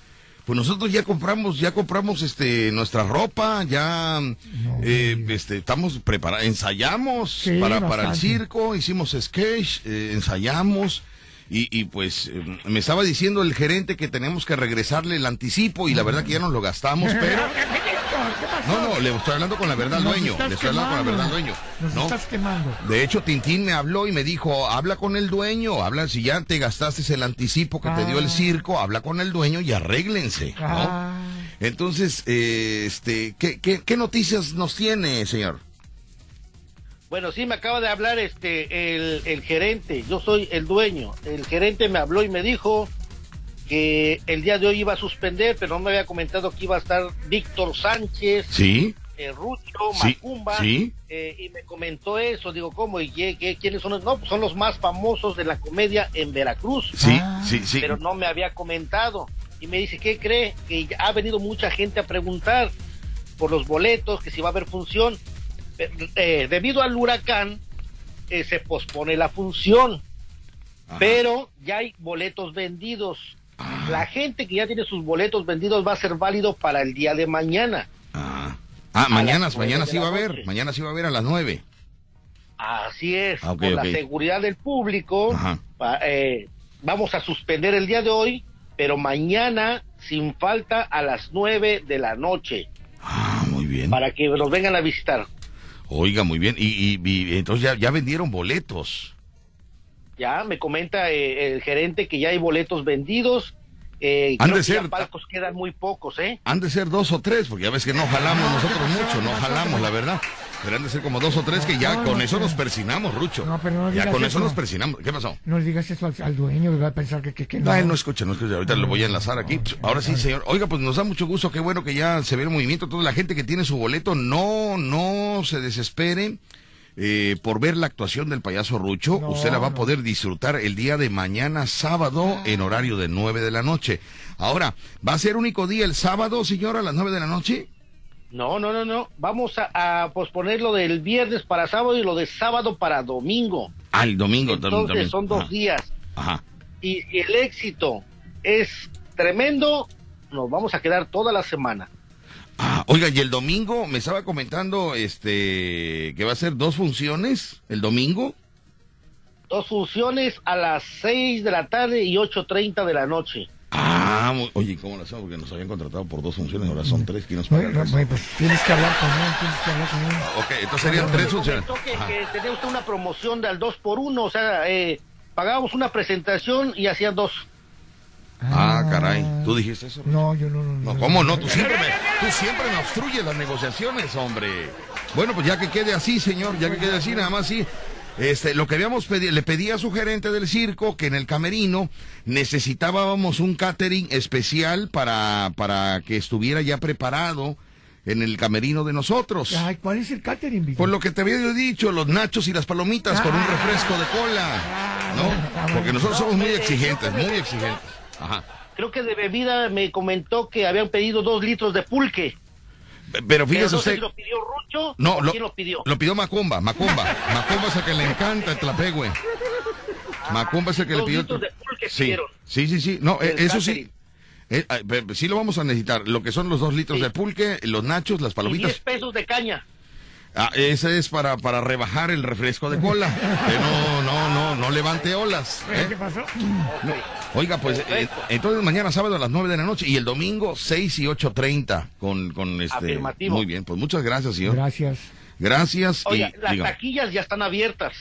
pues nosotros ya compramos, ya compramos este nuestra ropa, ya eh, este estamos preparados, ensayamos Sí, para, para el circo, hicimos sketch, eh, ensayamos. Y, y pues eh, me estaba diciendo el gerente que tenemos que regresarle el anticipo y la verdad que ya nos lo gastamos, pero no, no, le estoy hablando con la verdad al dueño, le estoy hablando con la verdad al dueño. Nos ¿no? estás quemando. De hecho, Tintín me habló y me dijo, habla con el dueño, habla, si ya te gastaste el anticipo que te dio el Ah. circo, habla con el dueño y arréglense, ¿no? Ah. Entonces, eh, este, ¿qué, qué, qué noticias nos tiene, señor? Bueno, sí, me acaba de hablar este el, el gerente, yo soy el dueño. El gerente me habló y me dijo que el día de hoy iba a suspender, pero no me había comentado que iba a estar Víctor Sánchez, Sí, eh, Rucho, Sí, Macumba, sí. eh, y me comentó eso. Digo, ¿cómo? ¿Y qué, qué- quiénes son? los- No, pues son los más famosos de la comedia en Veracruz. sí, Ah. sí, sí. Pero no me había comentado. Y me dice, ¿qué cree? Que ha venido mucha gente a preguntar por los boletos, que si va a haber función. Eh, eh, debido al huracán, eh, se pospone la función, Ajá. pero ya hay boletos vendidos. La gente que ya tiene sus boletos vendidos va a ser válido para el día de mañana. Ah, Ah, mañana, nueve mañana sí va a haber, mañana sí va a haber a las nueve. Así es, Ah, ok. la seguridad del público, Ajá. eh, vamos a suspender el día de hoy, pero mañana sin falta a las nueve de la noche Ah, muy bien. para que nos vengan a visitar. Oiga, muy bien. Y, y- y entonces ya, ya vendieron boletos. Ya me comenta eh, el gerente que ya hay boletos vendidos. Eh, Han de que ser- palcos quedan muy pocos, ¿eh? Han de ser dos o tres, porque ya ves que no jalamos nosotros mucho, no jalamos, la verdad. Han de ser como dos o tres que ya No, con no, eso no. nos persinamos, Rucho. No, pero no ya digas con eso eso. nos persinamos. ¿Qué pasó? No le digas eso al, al dueño, que va a pensar que, que, que No, él no escucha, no escucha. Ahorita lo voy a enlazar aquí. Ahora sí, señor. Oiga, pues nos da mucho gusto. Qué bueno que ya se ve el movimiento. Toda la gente que tiene su boleto, no, no se desespere eh, por ver la actuación del payaso Rucho. No, Usted la va a poder disfrutar el día de mañana, sábado, en horario de 9 de la noche. Ahora, ¿va a ser único día el sábado, señor, a las 9 de la noche? No, no, no, no. Vamos a, a posponer lo del viernes para sábado y lo de sábado para domingo. Ah, el domingo Entonces también. son dos Ajá. días. Ajá. Y si el éxito es tremendo, nos vamos a quedar toda la semana. Ah, oiga, y el domingo me estaba comentando este que va a ser dos funciones el domingo. Dos funciones a las 6 de la tarde y 8.30 de la noche. Ah, muy- oye, ¿cómo lo hacemos? Porque nos habían contratado por dos funciones, ahora son tres. ¿Quién nos No, paga bueno, pues tienes que hablar con él, tienes que hablar con él. Ok, entonces serían tres funciones. Que, tenía usted una promoción del 2 por 1 o sea, eh, pagábamos una presentación y hacían dos. Ah, caray. ¿Tú dijiste eso? No, yo no, no. No, ¿cómo no? Tú siempre me, tú siempre me obstruyes las negociaciones, hombre. Bueno, pues ya que quede así, señor, ya que quede así, nada más sí. Este, lo que habíamos pedido, le pedí a su gerente del circo que en el camerino necesitábamos un catering especial para, para que estuviera ya preparado en el camerino de nosotros. Ay, ¿cuál es el catering, Víctor? Por lo que te había dicho, los nachos y las palomitas con un refresco de cola. ¿No? Porque nosotros somos muy exigentes, muy exigentes. Ajá. Creo que de bebida me comentó que habían pedido dos litros de pulque. Pero fíjese usted. si lo pidió Rucho No, lo, quién lo pidió. lo pidió Macumba, Macumba. Macumba es el que le encanta el tlapegüe. Macumba es el que le pidió. de Sí, sí, sí, sí. No, eh, eso sí. Eh, sí lo vamos a necesitar. Lo que son los dos litros Sí. de pulque, los nachos, las Y 10 palomitas. pesos de caña. Ah, ese es para, para rebajar el refresco de cola. Que no, no, no, no levante olas. ¿eh? ¿Qué pasó? No. Oiga, pues eh, entonces mañana sábado a las 9 de la noche y el domingo 6 y 8.30 con, con este... Afirmativo. Muy bien, pues muchas gracias, señor. Gracias. Gracias. Oiga, y, las dígame. taquillas ya están abiertas.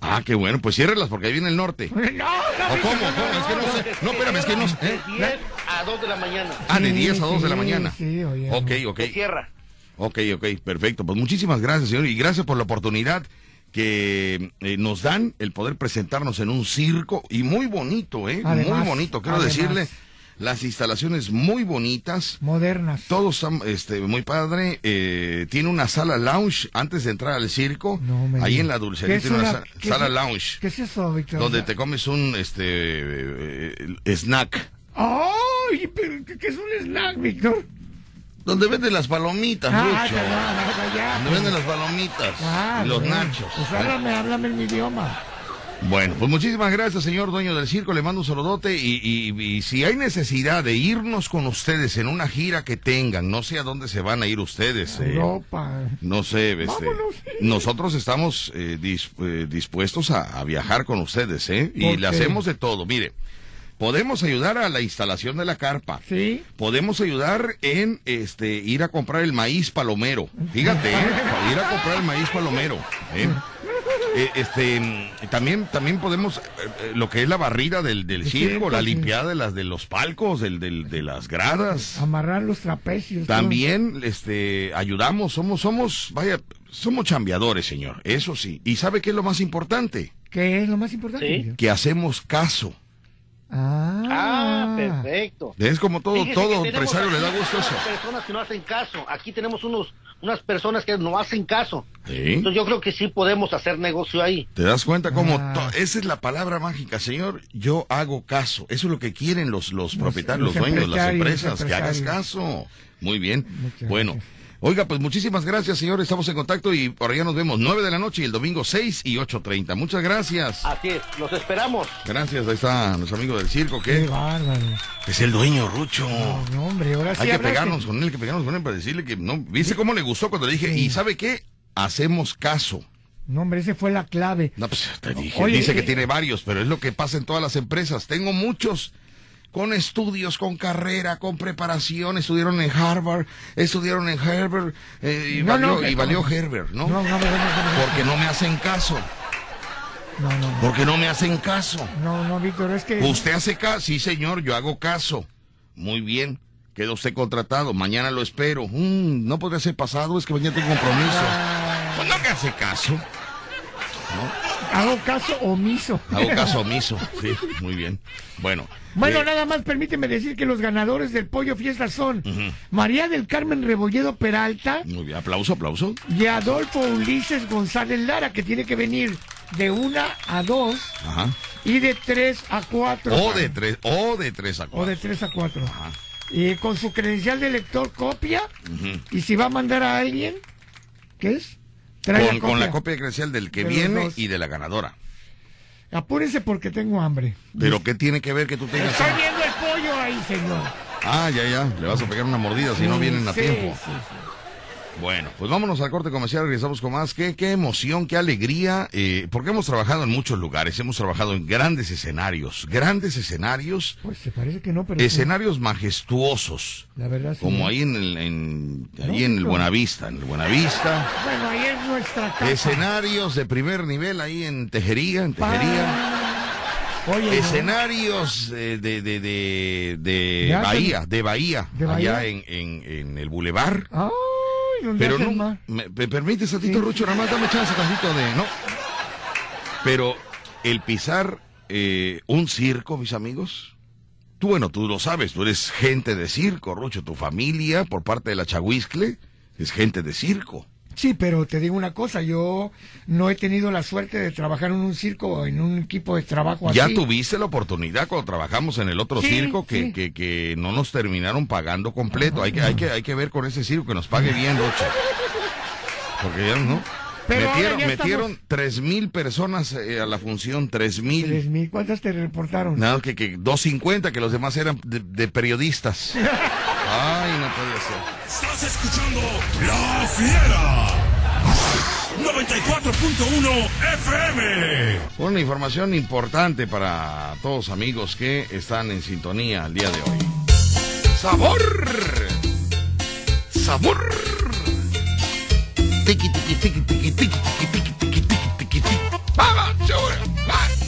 Ah, qué bueno, pues ciérrelas porque ahí viene el norte. <laughs> No, no, ¿O cómo? ¿Cómo? Es que no sé. No, espérame, es que no sé. De ¿eh? 10 a 2 de la mañana. Ah, de Sí, 10 a 2 de la sí, mañana. sí, oye, Ok, no. ok. Se cierra. Ok, ok, perfecto. Pues muchísimas gracias, señor, y gracias por la oportunidad que eh, nos dan el poder presentarnos en un circo y muy bonito, ¿eh? Además, muy bonito. Quiero además. decirle, las instalaciones muy bonitas. Modernas. Todos están este, muy padre. eh, tiene una sala lounge antes de entrar al circo. No me ahí en la ¿Qué dulcería tiene una, sala es- lounge. ¿Qué es eso? Donde te comes un este eh, eh, snack. ¡Ay! pero ¿Qué qué es un snack, Víctor? Donde venden las palomitas, Ah, ya. Donde venden las palomitas. Ah, y los nachos. Pues ¿eh? háblame, háblame en mi idioma. Bueno, pues muchísimas gracias, señor dueño del circo. Le mando un saludote. Y, y- y si hay necesidad de irnos con ustedes en una gira que tengan, no sé a dónde se van a ir ustedes. eh, Europa. no sé, este, nosotros estamos eh, eh, dispuestos a, a viajar con ustedes, ¿eh? Y ¿Por le hacemos de todo. Mire, podemos ayudar a la instalación de la carpa. Sí. Podemos ayudar en este ir a comprar el maíz palomero. Fíjate, ¿eh? ir a comprar el maíz palomero. ¿eh? Eh, este también también podemos eh, lo que es la barrida del, del El circo, la sí. limpiada de las de los palcos, del, del- de las gradas. Amarrar los trapecios. todo. También este ayudamos, somos somos vaya, somos chambeadores, señor. Eso sí. ¿Y sabe qué es lo más importante? ¿Qué es lo más importante? Sí. Que hacemos caso. Ah. Ah, perfecto. Es como todo Fíjese todo empresario le da aquí gusto eso. unas personas que no hacen caso. Aquí tenemos unos unas personas que no hacen caso. ¿Sí? Entonces yo creo que sí podemos hacer negocio ahí. ¿Te das cuenta cómo Ah. esa es la palabra mágica, señor? Yo hago caso. Eso es lo que quieren los los propietarios, los, los dueños, las empresas, los que hagas caso. Muy bien. Muchas bueno, gracias. Oiga, pues muchísimas gracias, señor. Estamos en contacto y por allá nos vemos 9 de la noche y el domingo 6 y 8.30. Muchas gracias. Así es, los esperamos. Gracias, ahí está nuestro amigo del circo, Qué que bárbaro. es el dueño, Rucho. No, no, hombre, ahora sí Hay que hablaste. pegarnos con él, hay que pegarnos con él para decirle que no. ¿Viste cómo le gustó cuando le dije? Sí. ¿Y sabe qué? Hacemos caso. No, hombre, ese fue la clave. No, pues te dije. Oye, Dice que eh, tiene varios, pero es lo que pasa en todas las empresas. Tengo muchos con estudios, con carrera, con preparación. Estudiaron en Harvard, estudiaron en Herbert eh, y, No, valió, no, y valió Herbert, ¿no? No, no, no, no, no, Porque no me hacen caso. no, no, Porque no me hacen caso. no, no, Víctor, es que... ¿Usted hace caso? Sí, señor, yo hago caso. Muy bien. Queda usted contratado. Mañana lo espero. Mm, no podría ser pasado, es que mañana tengo compromiso. Ah, Pues no me hace caso. Hago caso omiso. Hago caso <laughs> omiso. Sí, muy bien. Bueno. Bueno, eh, nada más permíteme decir que los ganadores del Pollo Fiesta son María del Carmen Rebolledo Peralta Muy bien. Aplauso, aplauso. y Adolfo Ulises González Lara, que tiene que venir de una a dos Ajá. y de tres a cuatro. O de tres, o de tres a O cuatro. de tres a cuatro. Ajá. Y con su credencial de lector copia. Y si va a mandar a alguien, ¿qué es? Con, con la copia credencial del que De viene y de la ganadora. Apúrense porque tengo hambre. Pero ¿qué tiene que ver que tú tengas... Estoy viendo el pollo ahí, señor. Ah, ya, ya. Le vas a pegar una mordida si no vienen a Sí, tiempo. sí, sí. Bueno, pues vámonos al corte comercial, regresamos con más. Qué, qué emoción, qué alegría, eh, porque hemos trabajado en muchos lugares, hemos trabajado en grandes escenarios, grandes escenarios, Pues se parece que no, pero... sí. escenarios majestuosos, La verdad sí. como ahí en el, en, ahí No, en el no. Buenavista, en el Buenavista, Bueno, ahí es nuestra casa. escenarios de primer nivel ahí en Tejería, en Tejería, Ah, Oye, escenarios de, de, de, de Bahía, de Bahía, ¿De allá en, en, en el Boulevard. Ay, ¿dónde Pero no, más? me, me permites tantito, Sí. Rucho, nada más dame chance tantito de, no. Pero el pisar eh, un circo, mis amigos, tú bueno, tú lo sabes, tú eres gente de circo, Rucho, tu familia por parte de la Chahuiscle es gente de circo. Sí, pero te digo una cosa, yo no he tenido la suerte de trabajar en un circo o en un equipo de trabajo Ya así. tuviste la oportunidad cuando trabajamos en el otro Sí, circo que, sí. que, que no nos terminaron pagando completo. Hay que, hay que, hay que ver con ese circo que nos pague bien, Rucho. Porque ya no. Pero metieron ya metieron tres mil personas eh, a la función, tres mil. Tres mil, ¿cuántas te reportaron? Nada, que, que 250, que los demás eran de, de periodistas. <laughs> Ay, no puede ser. Estás escuchando La Fiera. 94.1 FM. Una información importante para todos amigos que están en sintonía el día de hoy. ¡Sabor! ¡Sabor! Tiki, tiki, tiki, tiki, tiki, tiki, tiki, tiki, tiki, tiki.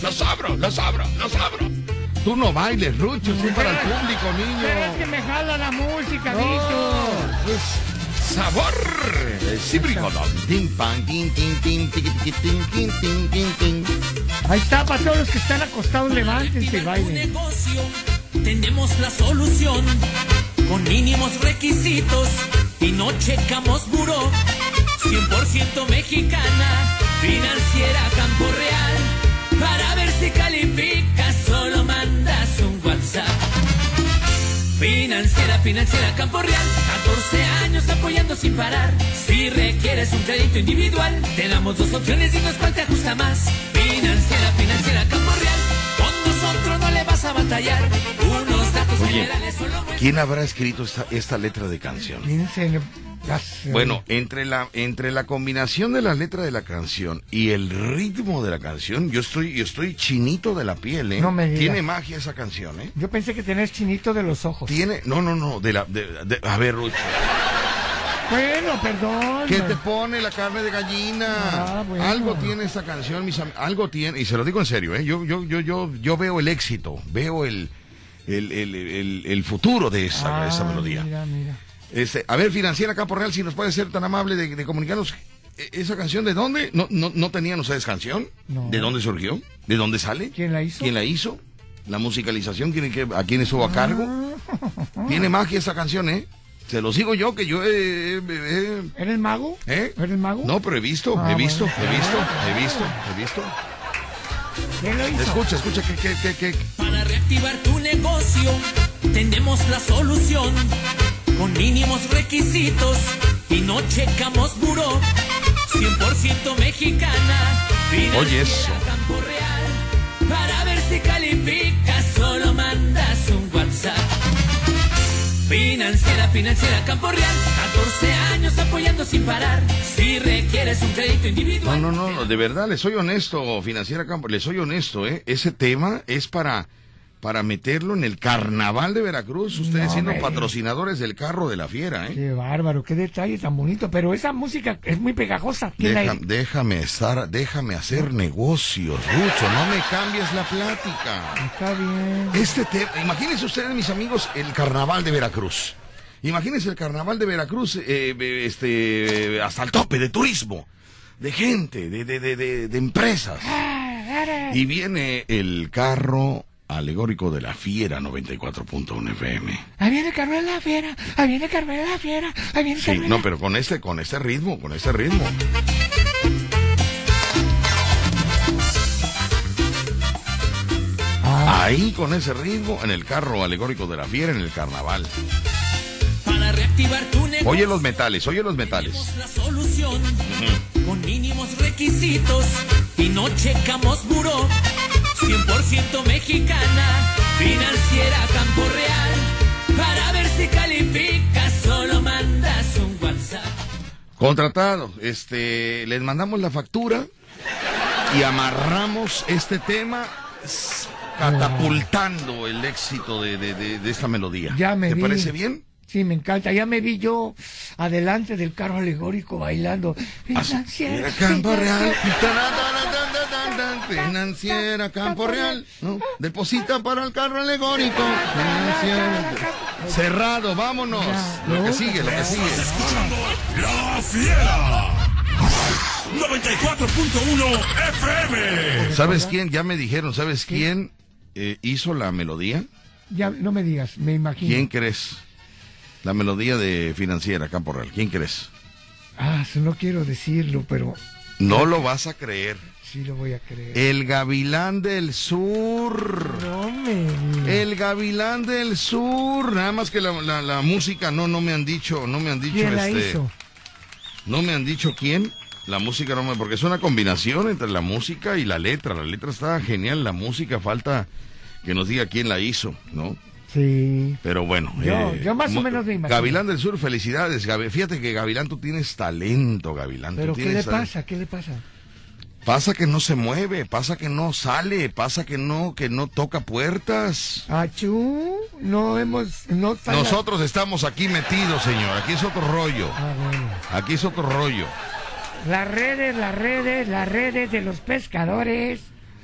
¡Los abro, los abro, los abro! Tú no bailes, Rucho, es para el público, Pero es niño. que me jala la música. Es sabor. Sí, bricolón. Tin, pan, tin, tin, tin, tin, tin, tin, tin, tin. Ahí está, para todos los que están acostados, levántense y bailen. negocio, tenemos la solución. Con mínimos requisitos y no checamos buró. 100% mexicana, financiera Campo Real. Para ver si calificas, solo mandas Financiera Financiera, Campo Real, 14 años apoyando sin parar. Si requieres un crédito individual, te damos dos opciones y nos cuál te ajusta más. Financiera, financiera Campo Real, con nosotros no le vas a batallar. Unos datos Oye, generales solo ¿quién habrá escrito esta, esta letra de canción? Las- Bueno, entre la, entre la combinación de la letra de la canción y el ritmo de la canción, yo estoy, yo estoy chinito de la piel, ¿eh? No me digas. Tiene magia esa canción, ¿eh? Yo pensé que tenés chinito de los ojos. Tiene, no, no, no, de la, de, de- a ver, Rucho, Bueno, perdón. ¿qué te pone la carne de gallina? Ah, bueno. Algo tiene esta canción, mis am- algo tiene, y se lo digo en serio, ¿eh? Yo, yo, yo, yo, yo veo el éxito, veo el, el, el, el- el futuro de esa, Ah, esa melodía. Mira, mira. Este, a ver, financiera Campo Real, si nos puede ser tan amable de, de comunicarnos eh, esa canción, ¿de dónde? ¿No, no, no tenían ustedes canción? No. ¿De dónde surgió? ¿De dónde sale? ¿Quién la hizo? ¿Quién la hizo? ¿La musicalización? ¿Quién, qué- ¿A quién estuvo a cargo? Ah. Tiene magia esa canción, ¿eh? Se lo sigo yo, que yo he... he- he- ¿Eres mago? ¿Eh? ¿Eres mago? No, pero he visto, Ah, he visto, bueno. he visto, he visto, he visto. ¿Quién lo hizo? Escucha, escucha, que, que, que, que- Para reactivar tu negocio, tenemos la solución. Con mínimos requisitos y no checamos buró. 100% mexicana. Oye, eso. Real. Para ver si calificas, solo mandas un WhatsApp. Financiera, financiera Campo Real. 14 años apoyando sin parar. Si requieres un crédito individual. no, no, no, de verdad, le soy honesto, financiera Campo, le soy honesto, ¿eh? Ese tema es para, para meterlo en el carnaval de Veracruz, ustedes No, siendo patrocinadores del carro de la fiera, ¿eh? Qué bárbaro, qué detalle tan bonito. Pero esa música es muy pegajosa. ¿Quién la Deja- déjame estar, déjame hacer negocios, Rucho, no me cambies la plática. Está bien. Este tema, imagínense ustedes, mis amigos, el carnaval de Veracruz. Imagínense el carnaval de Veracruz, eh, eh, este, hasta el tope de turismo, de gente, de, de, de, de, de empresas. Y viene el carro alegórico de la Fiera 94.1 FM. Ahí viene Carmen la Fiera. Ahí viene Carmen la Fiera. Ahí viene Sí, Carmen no, la- pero con este, con este ritmo, con este ritmo. Ah, Ahí con ese ritmo, en el carro alegórico de la Fiera, en el carnaval. Para reactivar tu negocio. Oye los metales, oye los metales. Tenemos la solución con mínimos requisitos y no checamos buró. 100% mexicana, financiera Campo Real. Para ver si calificas, solo mandas un WhatsApp. Contratado, este, les mandamos la factura y amarramos este tema catapultando el éxito de, de- de- de esta melodía. Ya me ¿Te vi. parece bien? Sí, me encanta. Ya me vi yo adelante del carro alegórico bailando. Financiera, Campo Real. Financiera. Campo Real. ¿no? Deposita para el carro alegórico. Financiera. Cerrado, vámonos. Lo que sigue, lo que sigue. La Fiera. 94.1 FM. ¿Sabes quién? Ya me dijeron, ¿sabes quién eh, hizo la melodía? Ya, no me digas, me imagino. ¿Quién crees? La melodía de Financiera Campo Real. ¿Quién crees? Ah, no quiero decirlo, pero No lo vas a creer. Sí lo voy a creer. El Gavilán del Sur. no me. El Gavilán del Sur. Nada más que la, la- la música no, no me han dicho, no me han dicho ¿Quién la este, hizo? No me han dicho quién. La música no me, porque es una combinación entre la música y la letra. La letra está genial, la música falta que nos diga quién la hizo, ¿no? Sí. Pero bueno. Yo- yo más o menos me imagino. Gavilán del Sur, felicidades. Fíjate que Gavilán, tú tienes talento, Gavilán. tú ¿Pero qué tienes le pasa? ¿Qué le pasa? Pasa que no se mueve, pasa que no sale, pasa que no, que no toca puertas. Achú, no hemos... No la- Nosotros estamos aquí metidos, señor. Aquí es otro rollo. Ah, bueno. Aquí es otro rollo. Las redes, las redes, las redes de los pescadores.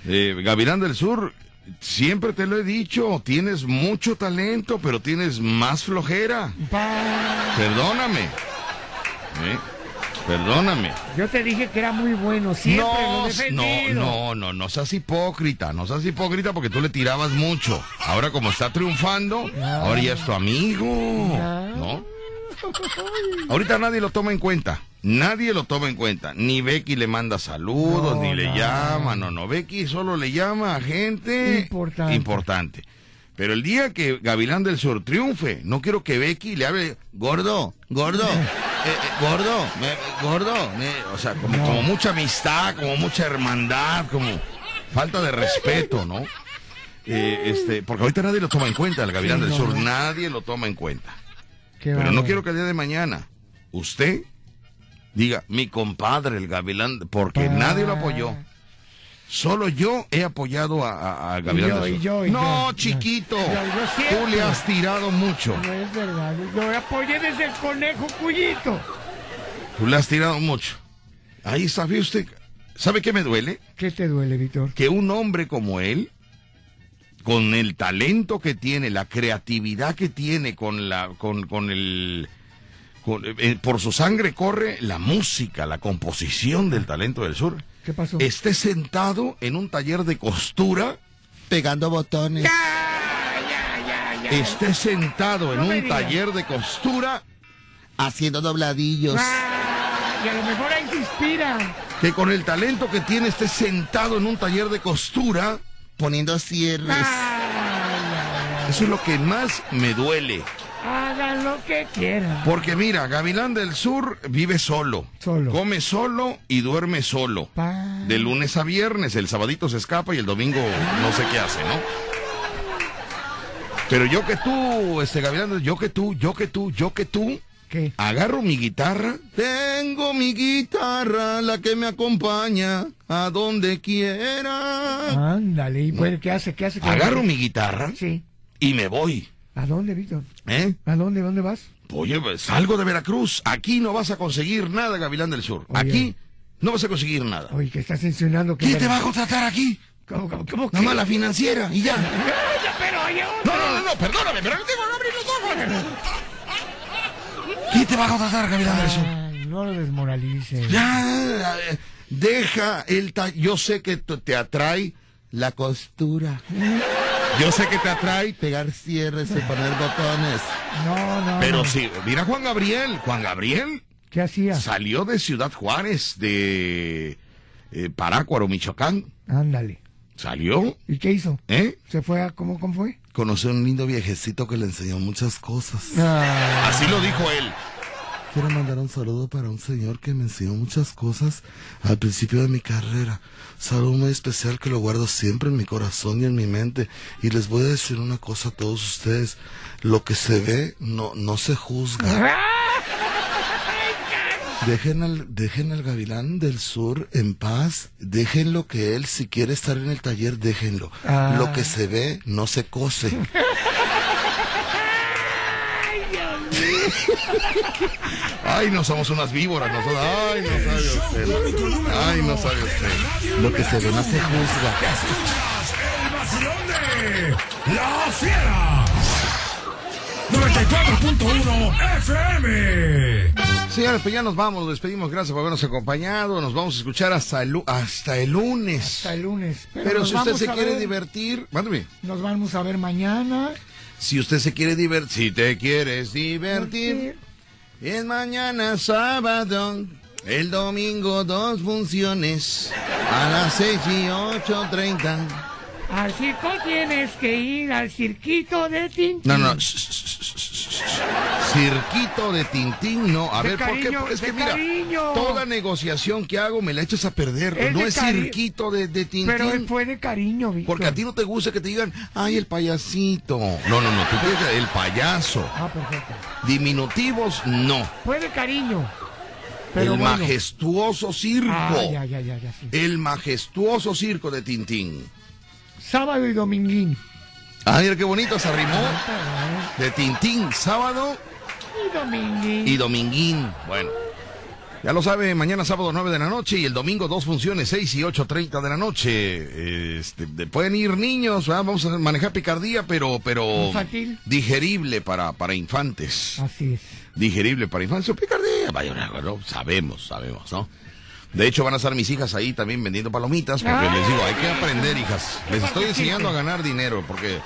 Eh, Gavilán del Sur, siempre te lo he dicho, tienes mucho talento, pero tienes más flojera. Pa- Perdóname. ¿Eh? Perdóname. Yo te dije que era muy bueno, siempre lo he No, no, no, no, no seas hipócrita, no seas hipócrita porque tú le tirabas mucho. Ahora como está triunfando, ahora ya es tu amigo, Ya. ¿no? Ahorita nadie lo toma en cuenta, nadie lo toma en cuenta. Ni Becky le manda saludos, No, ni le no. llama, no, no. Becky solo le llama a gente Importante. importante. Pero el día que Gavilán del Sur triunfe, no quiero que Becky le hable gordo, gordo, eh, eh, gordo, me- gordo, me- o sea, como, como mucha amistad, como mucha hermandad, como falta de respeto, ¿no? Eh, este, porque ahorita nadie lo toma en cuenta, el Gavilán Sí, del no, Sur, no. nadie lo toma en cuenta. Qué Pero no quiero que el día de mañana usted diga, mi compadre, el Gavilán, porque Ah. nadie lo apoyó. Solo yo he apoyado a, a- a Gavilán yo, y yo, y no, yo. chiquito. Tú le has tirado mucho. No es verdad. Yo apoyé desde el conejo Cuyito. Tú le has tirado mucho. Ahí sabe usted. ¿Sabe qué me duele? ¿Qué te duele, Víctor? Que un hombre como él, con el talento que tiene, la creatividad que tiene, con la, con, con el, con- eh, por su sangre corre la música, la composición del talento del sur. ¿Qué pasó? Esté sentado en un taller de costura pegando botones. Esté sentado en No un taller de costura haciendo dobladillos. Ah, y a lo mejor ahí se inspira. que con el talento que tiene esté sentado en un taller de costura poniendo cierres. Eso es lo que más me duele. Hagan lo que quieran. Porque mira, Gavilán del Sur vive solo. Solo. Come solo y duerme solo. Pa- De lunes a viernes, el sabadito se escapa y el domingo no sé qué hace, ¿no? Pero yo que tú, este Gavilán, yo que tú, yo que tú, yo que tú, ¿Qué? agarro mi guitarra. Tengo mi guitarra, la que me acompaña a donde quiera. Ándale. ¿Y pues, qué hace? ¿Qué hace? ¿Qué Agarro hace? mi guitarra Sí. y me voy. ¿A dónde, Víctor? ¿Eh? ¿A dónde? ¿Dónde vas? Oye, pues, salgo de Veracruz. Aquí no vas a conseguir nada, Gavilán del Sur. Oye. Aquí no vas a conseguir nada. Oye, que estás insinuando que... ¿Quién te va a contratar aquí? ¿Cómo, cómo, cómo Nada más la financiera y ya. <laughs> Ya, pero oye... No, no, no, no, perdóname, pero no tengo abrir los ojos. ¿Quién te va a contratar, Gavilán del Sur? No lo desmoralices. Ya, eh, deja el ta- Yo sé que te atrae la costura. <laughs> Yo sé que te atrae pegar cierres y poner botones. No, no. Pero no. sí, mira Juan Gabriel. Juan Gabriel ¿Qué hacía? salió de Ciudad Juárez, de eh, Parácuaro, Michoacán. Ándale. Salió, ¿Y qué hizo? ¿eh? ¿Se fue a... ¿Cómo, cómo fue? Conoció a un lindo viejecito que le enseñó muchas cosas. Ah, Así lo dijo él. Quiero mandar un saludo para un señor que me enseñó muchas cosas al principio de mi carrera. Saludo muy especial que lo guardo siempre en mi corazón y en mi mente. Y les voy a decir una cosa a todos ustedes. Lo que se ve no, no se juzga. <laughs> Dejen al, dejen al gavilán del sur en paz. Déjenlo que él, si quiere estar en el taller, déjenlo. Ah. Lo que se ve no se cose. <laughs> Ay, no somos unas víboras nosotros. Ay, no sabe usted. Ay, no sabe usted. Lo que se ve no se juzga. El vacilón de La Fiera. 94.1 FM. Señores, pues ya nos vamos, nos despedimos. Gracias por habernos acompañado. Nos vamos a escuchar hasta el, hasta el lunes. hasta el lunes. Pero si usted se quiere ver- divertir, mándeme. Nos vamos a ver mañana. Si usted se quiere divertir, si te quieres divertir, es mañana sábado, el domingo dos funciones a las 6 y 8.30. Así que tienes que ir al cirquito de Tintín. No, no. Cirquito de Tintín, no. A ver, ¿por qué? Porque es que mira, toda negociación que hago me la echas a perder. No es cirquito de, Tintín. Pero fue de cariño, Víctor. Porque a ti no te gusta que te digan, ay, el payasito. No, no, no. Tú quieres el payaso. Ah, perfecto. Diminutivos, no. Fue de cariño. Pero el majestuoso circo. Ah, el majestuoso circo de Tintín. Sábado y dominguín. Ah, mira qué bonito se arrimó. De Tintín, sábado Y dominguín. y dominguín. Bueno. Ya lo sabe, mañana sábado 9 de la noche y el domingo dos funciones, 6 y 8.30 de la noche. Este, de- pueden ir niños, ¿verdad? vamos a manejar picardía, pero, pero Infantil. digerible para, para infantes. Así es. digerible para infancia. Picardía, vaya, ¿no? Sabemos, sabemos, ¿no? De hecho, van a estar mis hijas ahí también vendiendo palomitas, porque Ah. les digo, hay que aprender, hijas. Les estoy enseñando a ganar dinero, porque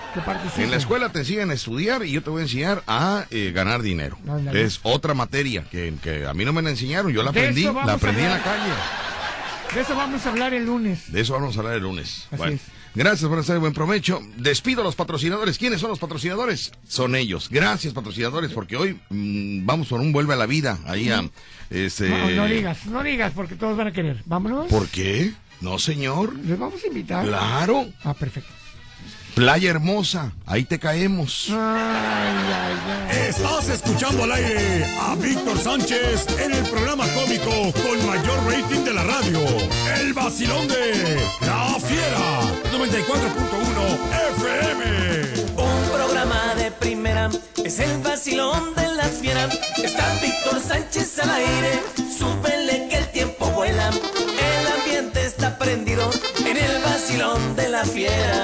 en la escuela te enseñan a estudiar y yo te voy a enseñar a eh, ganar dinero. Ándale. Es otra materia que, que a mí no me la enseñaron, yo la De aprendí, la aprendí en la calle. De eso vamos a hablar el lunes. De eso vamos a hablar el lunes. Así bueno, es. gracias por estar buen provecho. Despido a los patrocinadores. ¿Quiénes son los patrocinadores? Son ellos. Gracias, patrocinadores, porque hoy mm, vamos por un vuelve a la vida. Ahí a. Este... No, no digas, no digas, porque todos van a querer. Vámonos. ¿Por qué? No, señor. Les vamos a invitar. Claro. Ah, perfecto. Playa Hermosa. Ahí te caemos. Ay, ay, ay. Estás escuchando al aire a Víctor Sánchez en el programa cómico con mayor rating de la radio. El vacilón de La Fiera 94.1 FM. Un programa de primera es el vacilón de la fiera. Está Sánchez al aire. Súbele que el tiempo vuela. El ambiente está prendido en el vacilón de la fiera.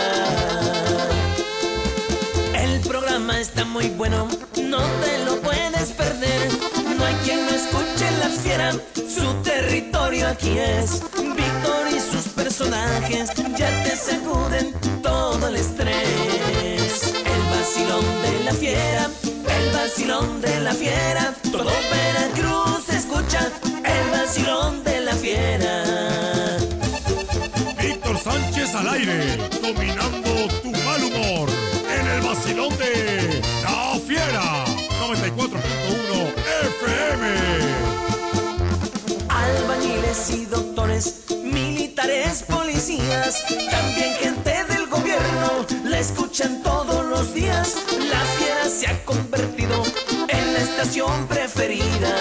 El programa está muy bueno, no te lo puedes perder. No hay quien no escuche la fiera, su territorio aquí es. Víctor y sus personajes ya te sacuden todo el estrés. El vacilón de la fiera, el vacilón de la fiera. Todo Veracruz escucha el vacilón de la fiera. Víctor Sánchez al aire, dominando tu mal humor. En el vacilón de La Fiera 94.1 FM. Albañiles y doctores, militares, policías, también gente escuchan todos los días. La fiera se ha convertido en la estación preferida.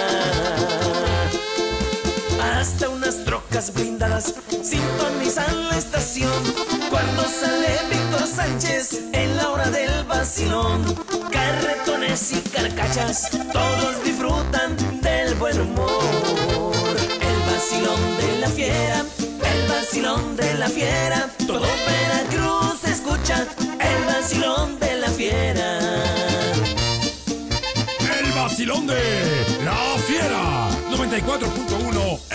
Hasta unas trocas blindadas sintonizan la estación. Cuando sale Víctor Sánchez en la hora del vacilón, carretones y carcachas, todos disfrutan del buen humor. El vacilón de la fiera, el vacilón de la fiera, todo Veracruz escucha el vacilón de la fiera. El vacilón de La Fiera 94.1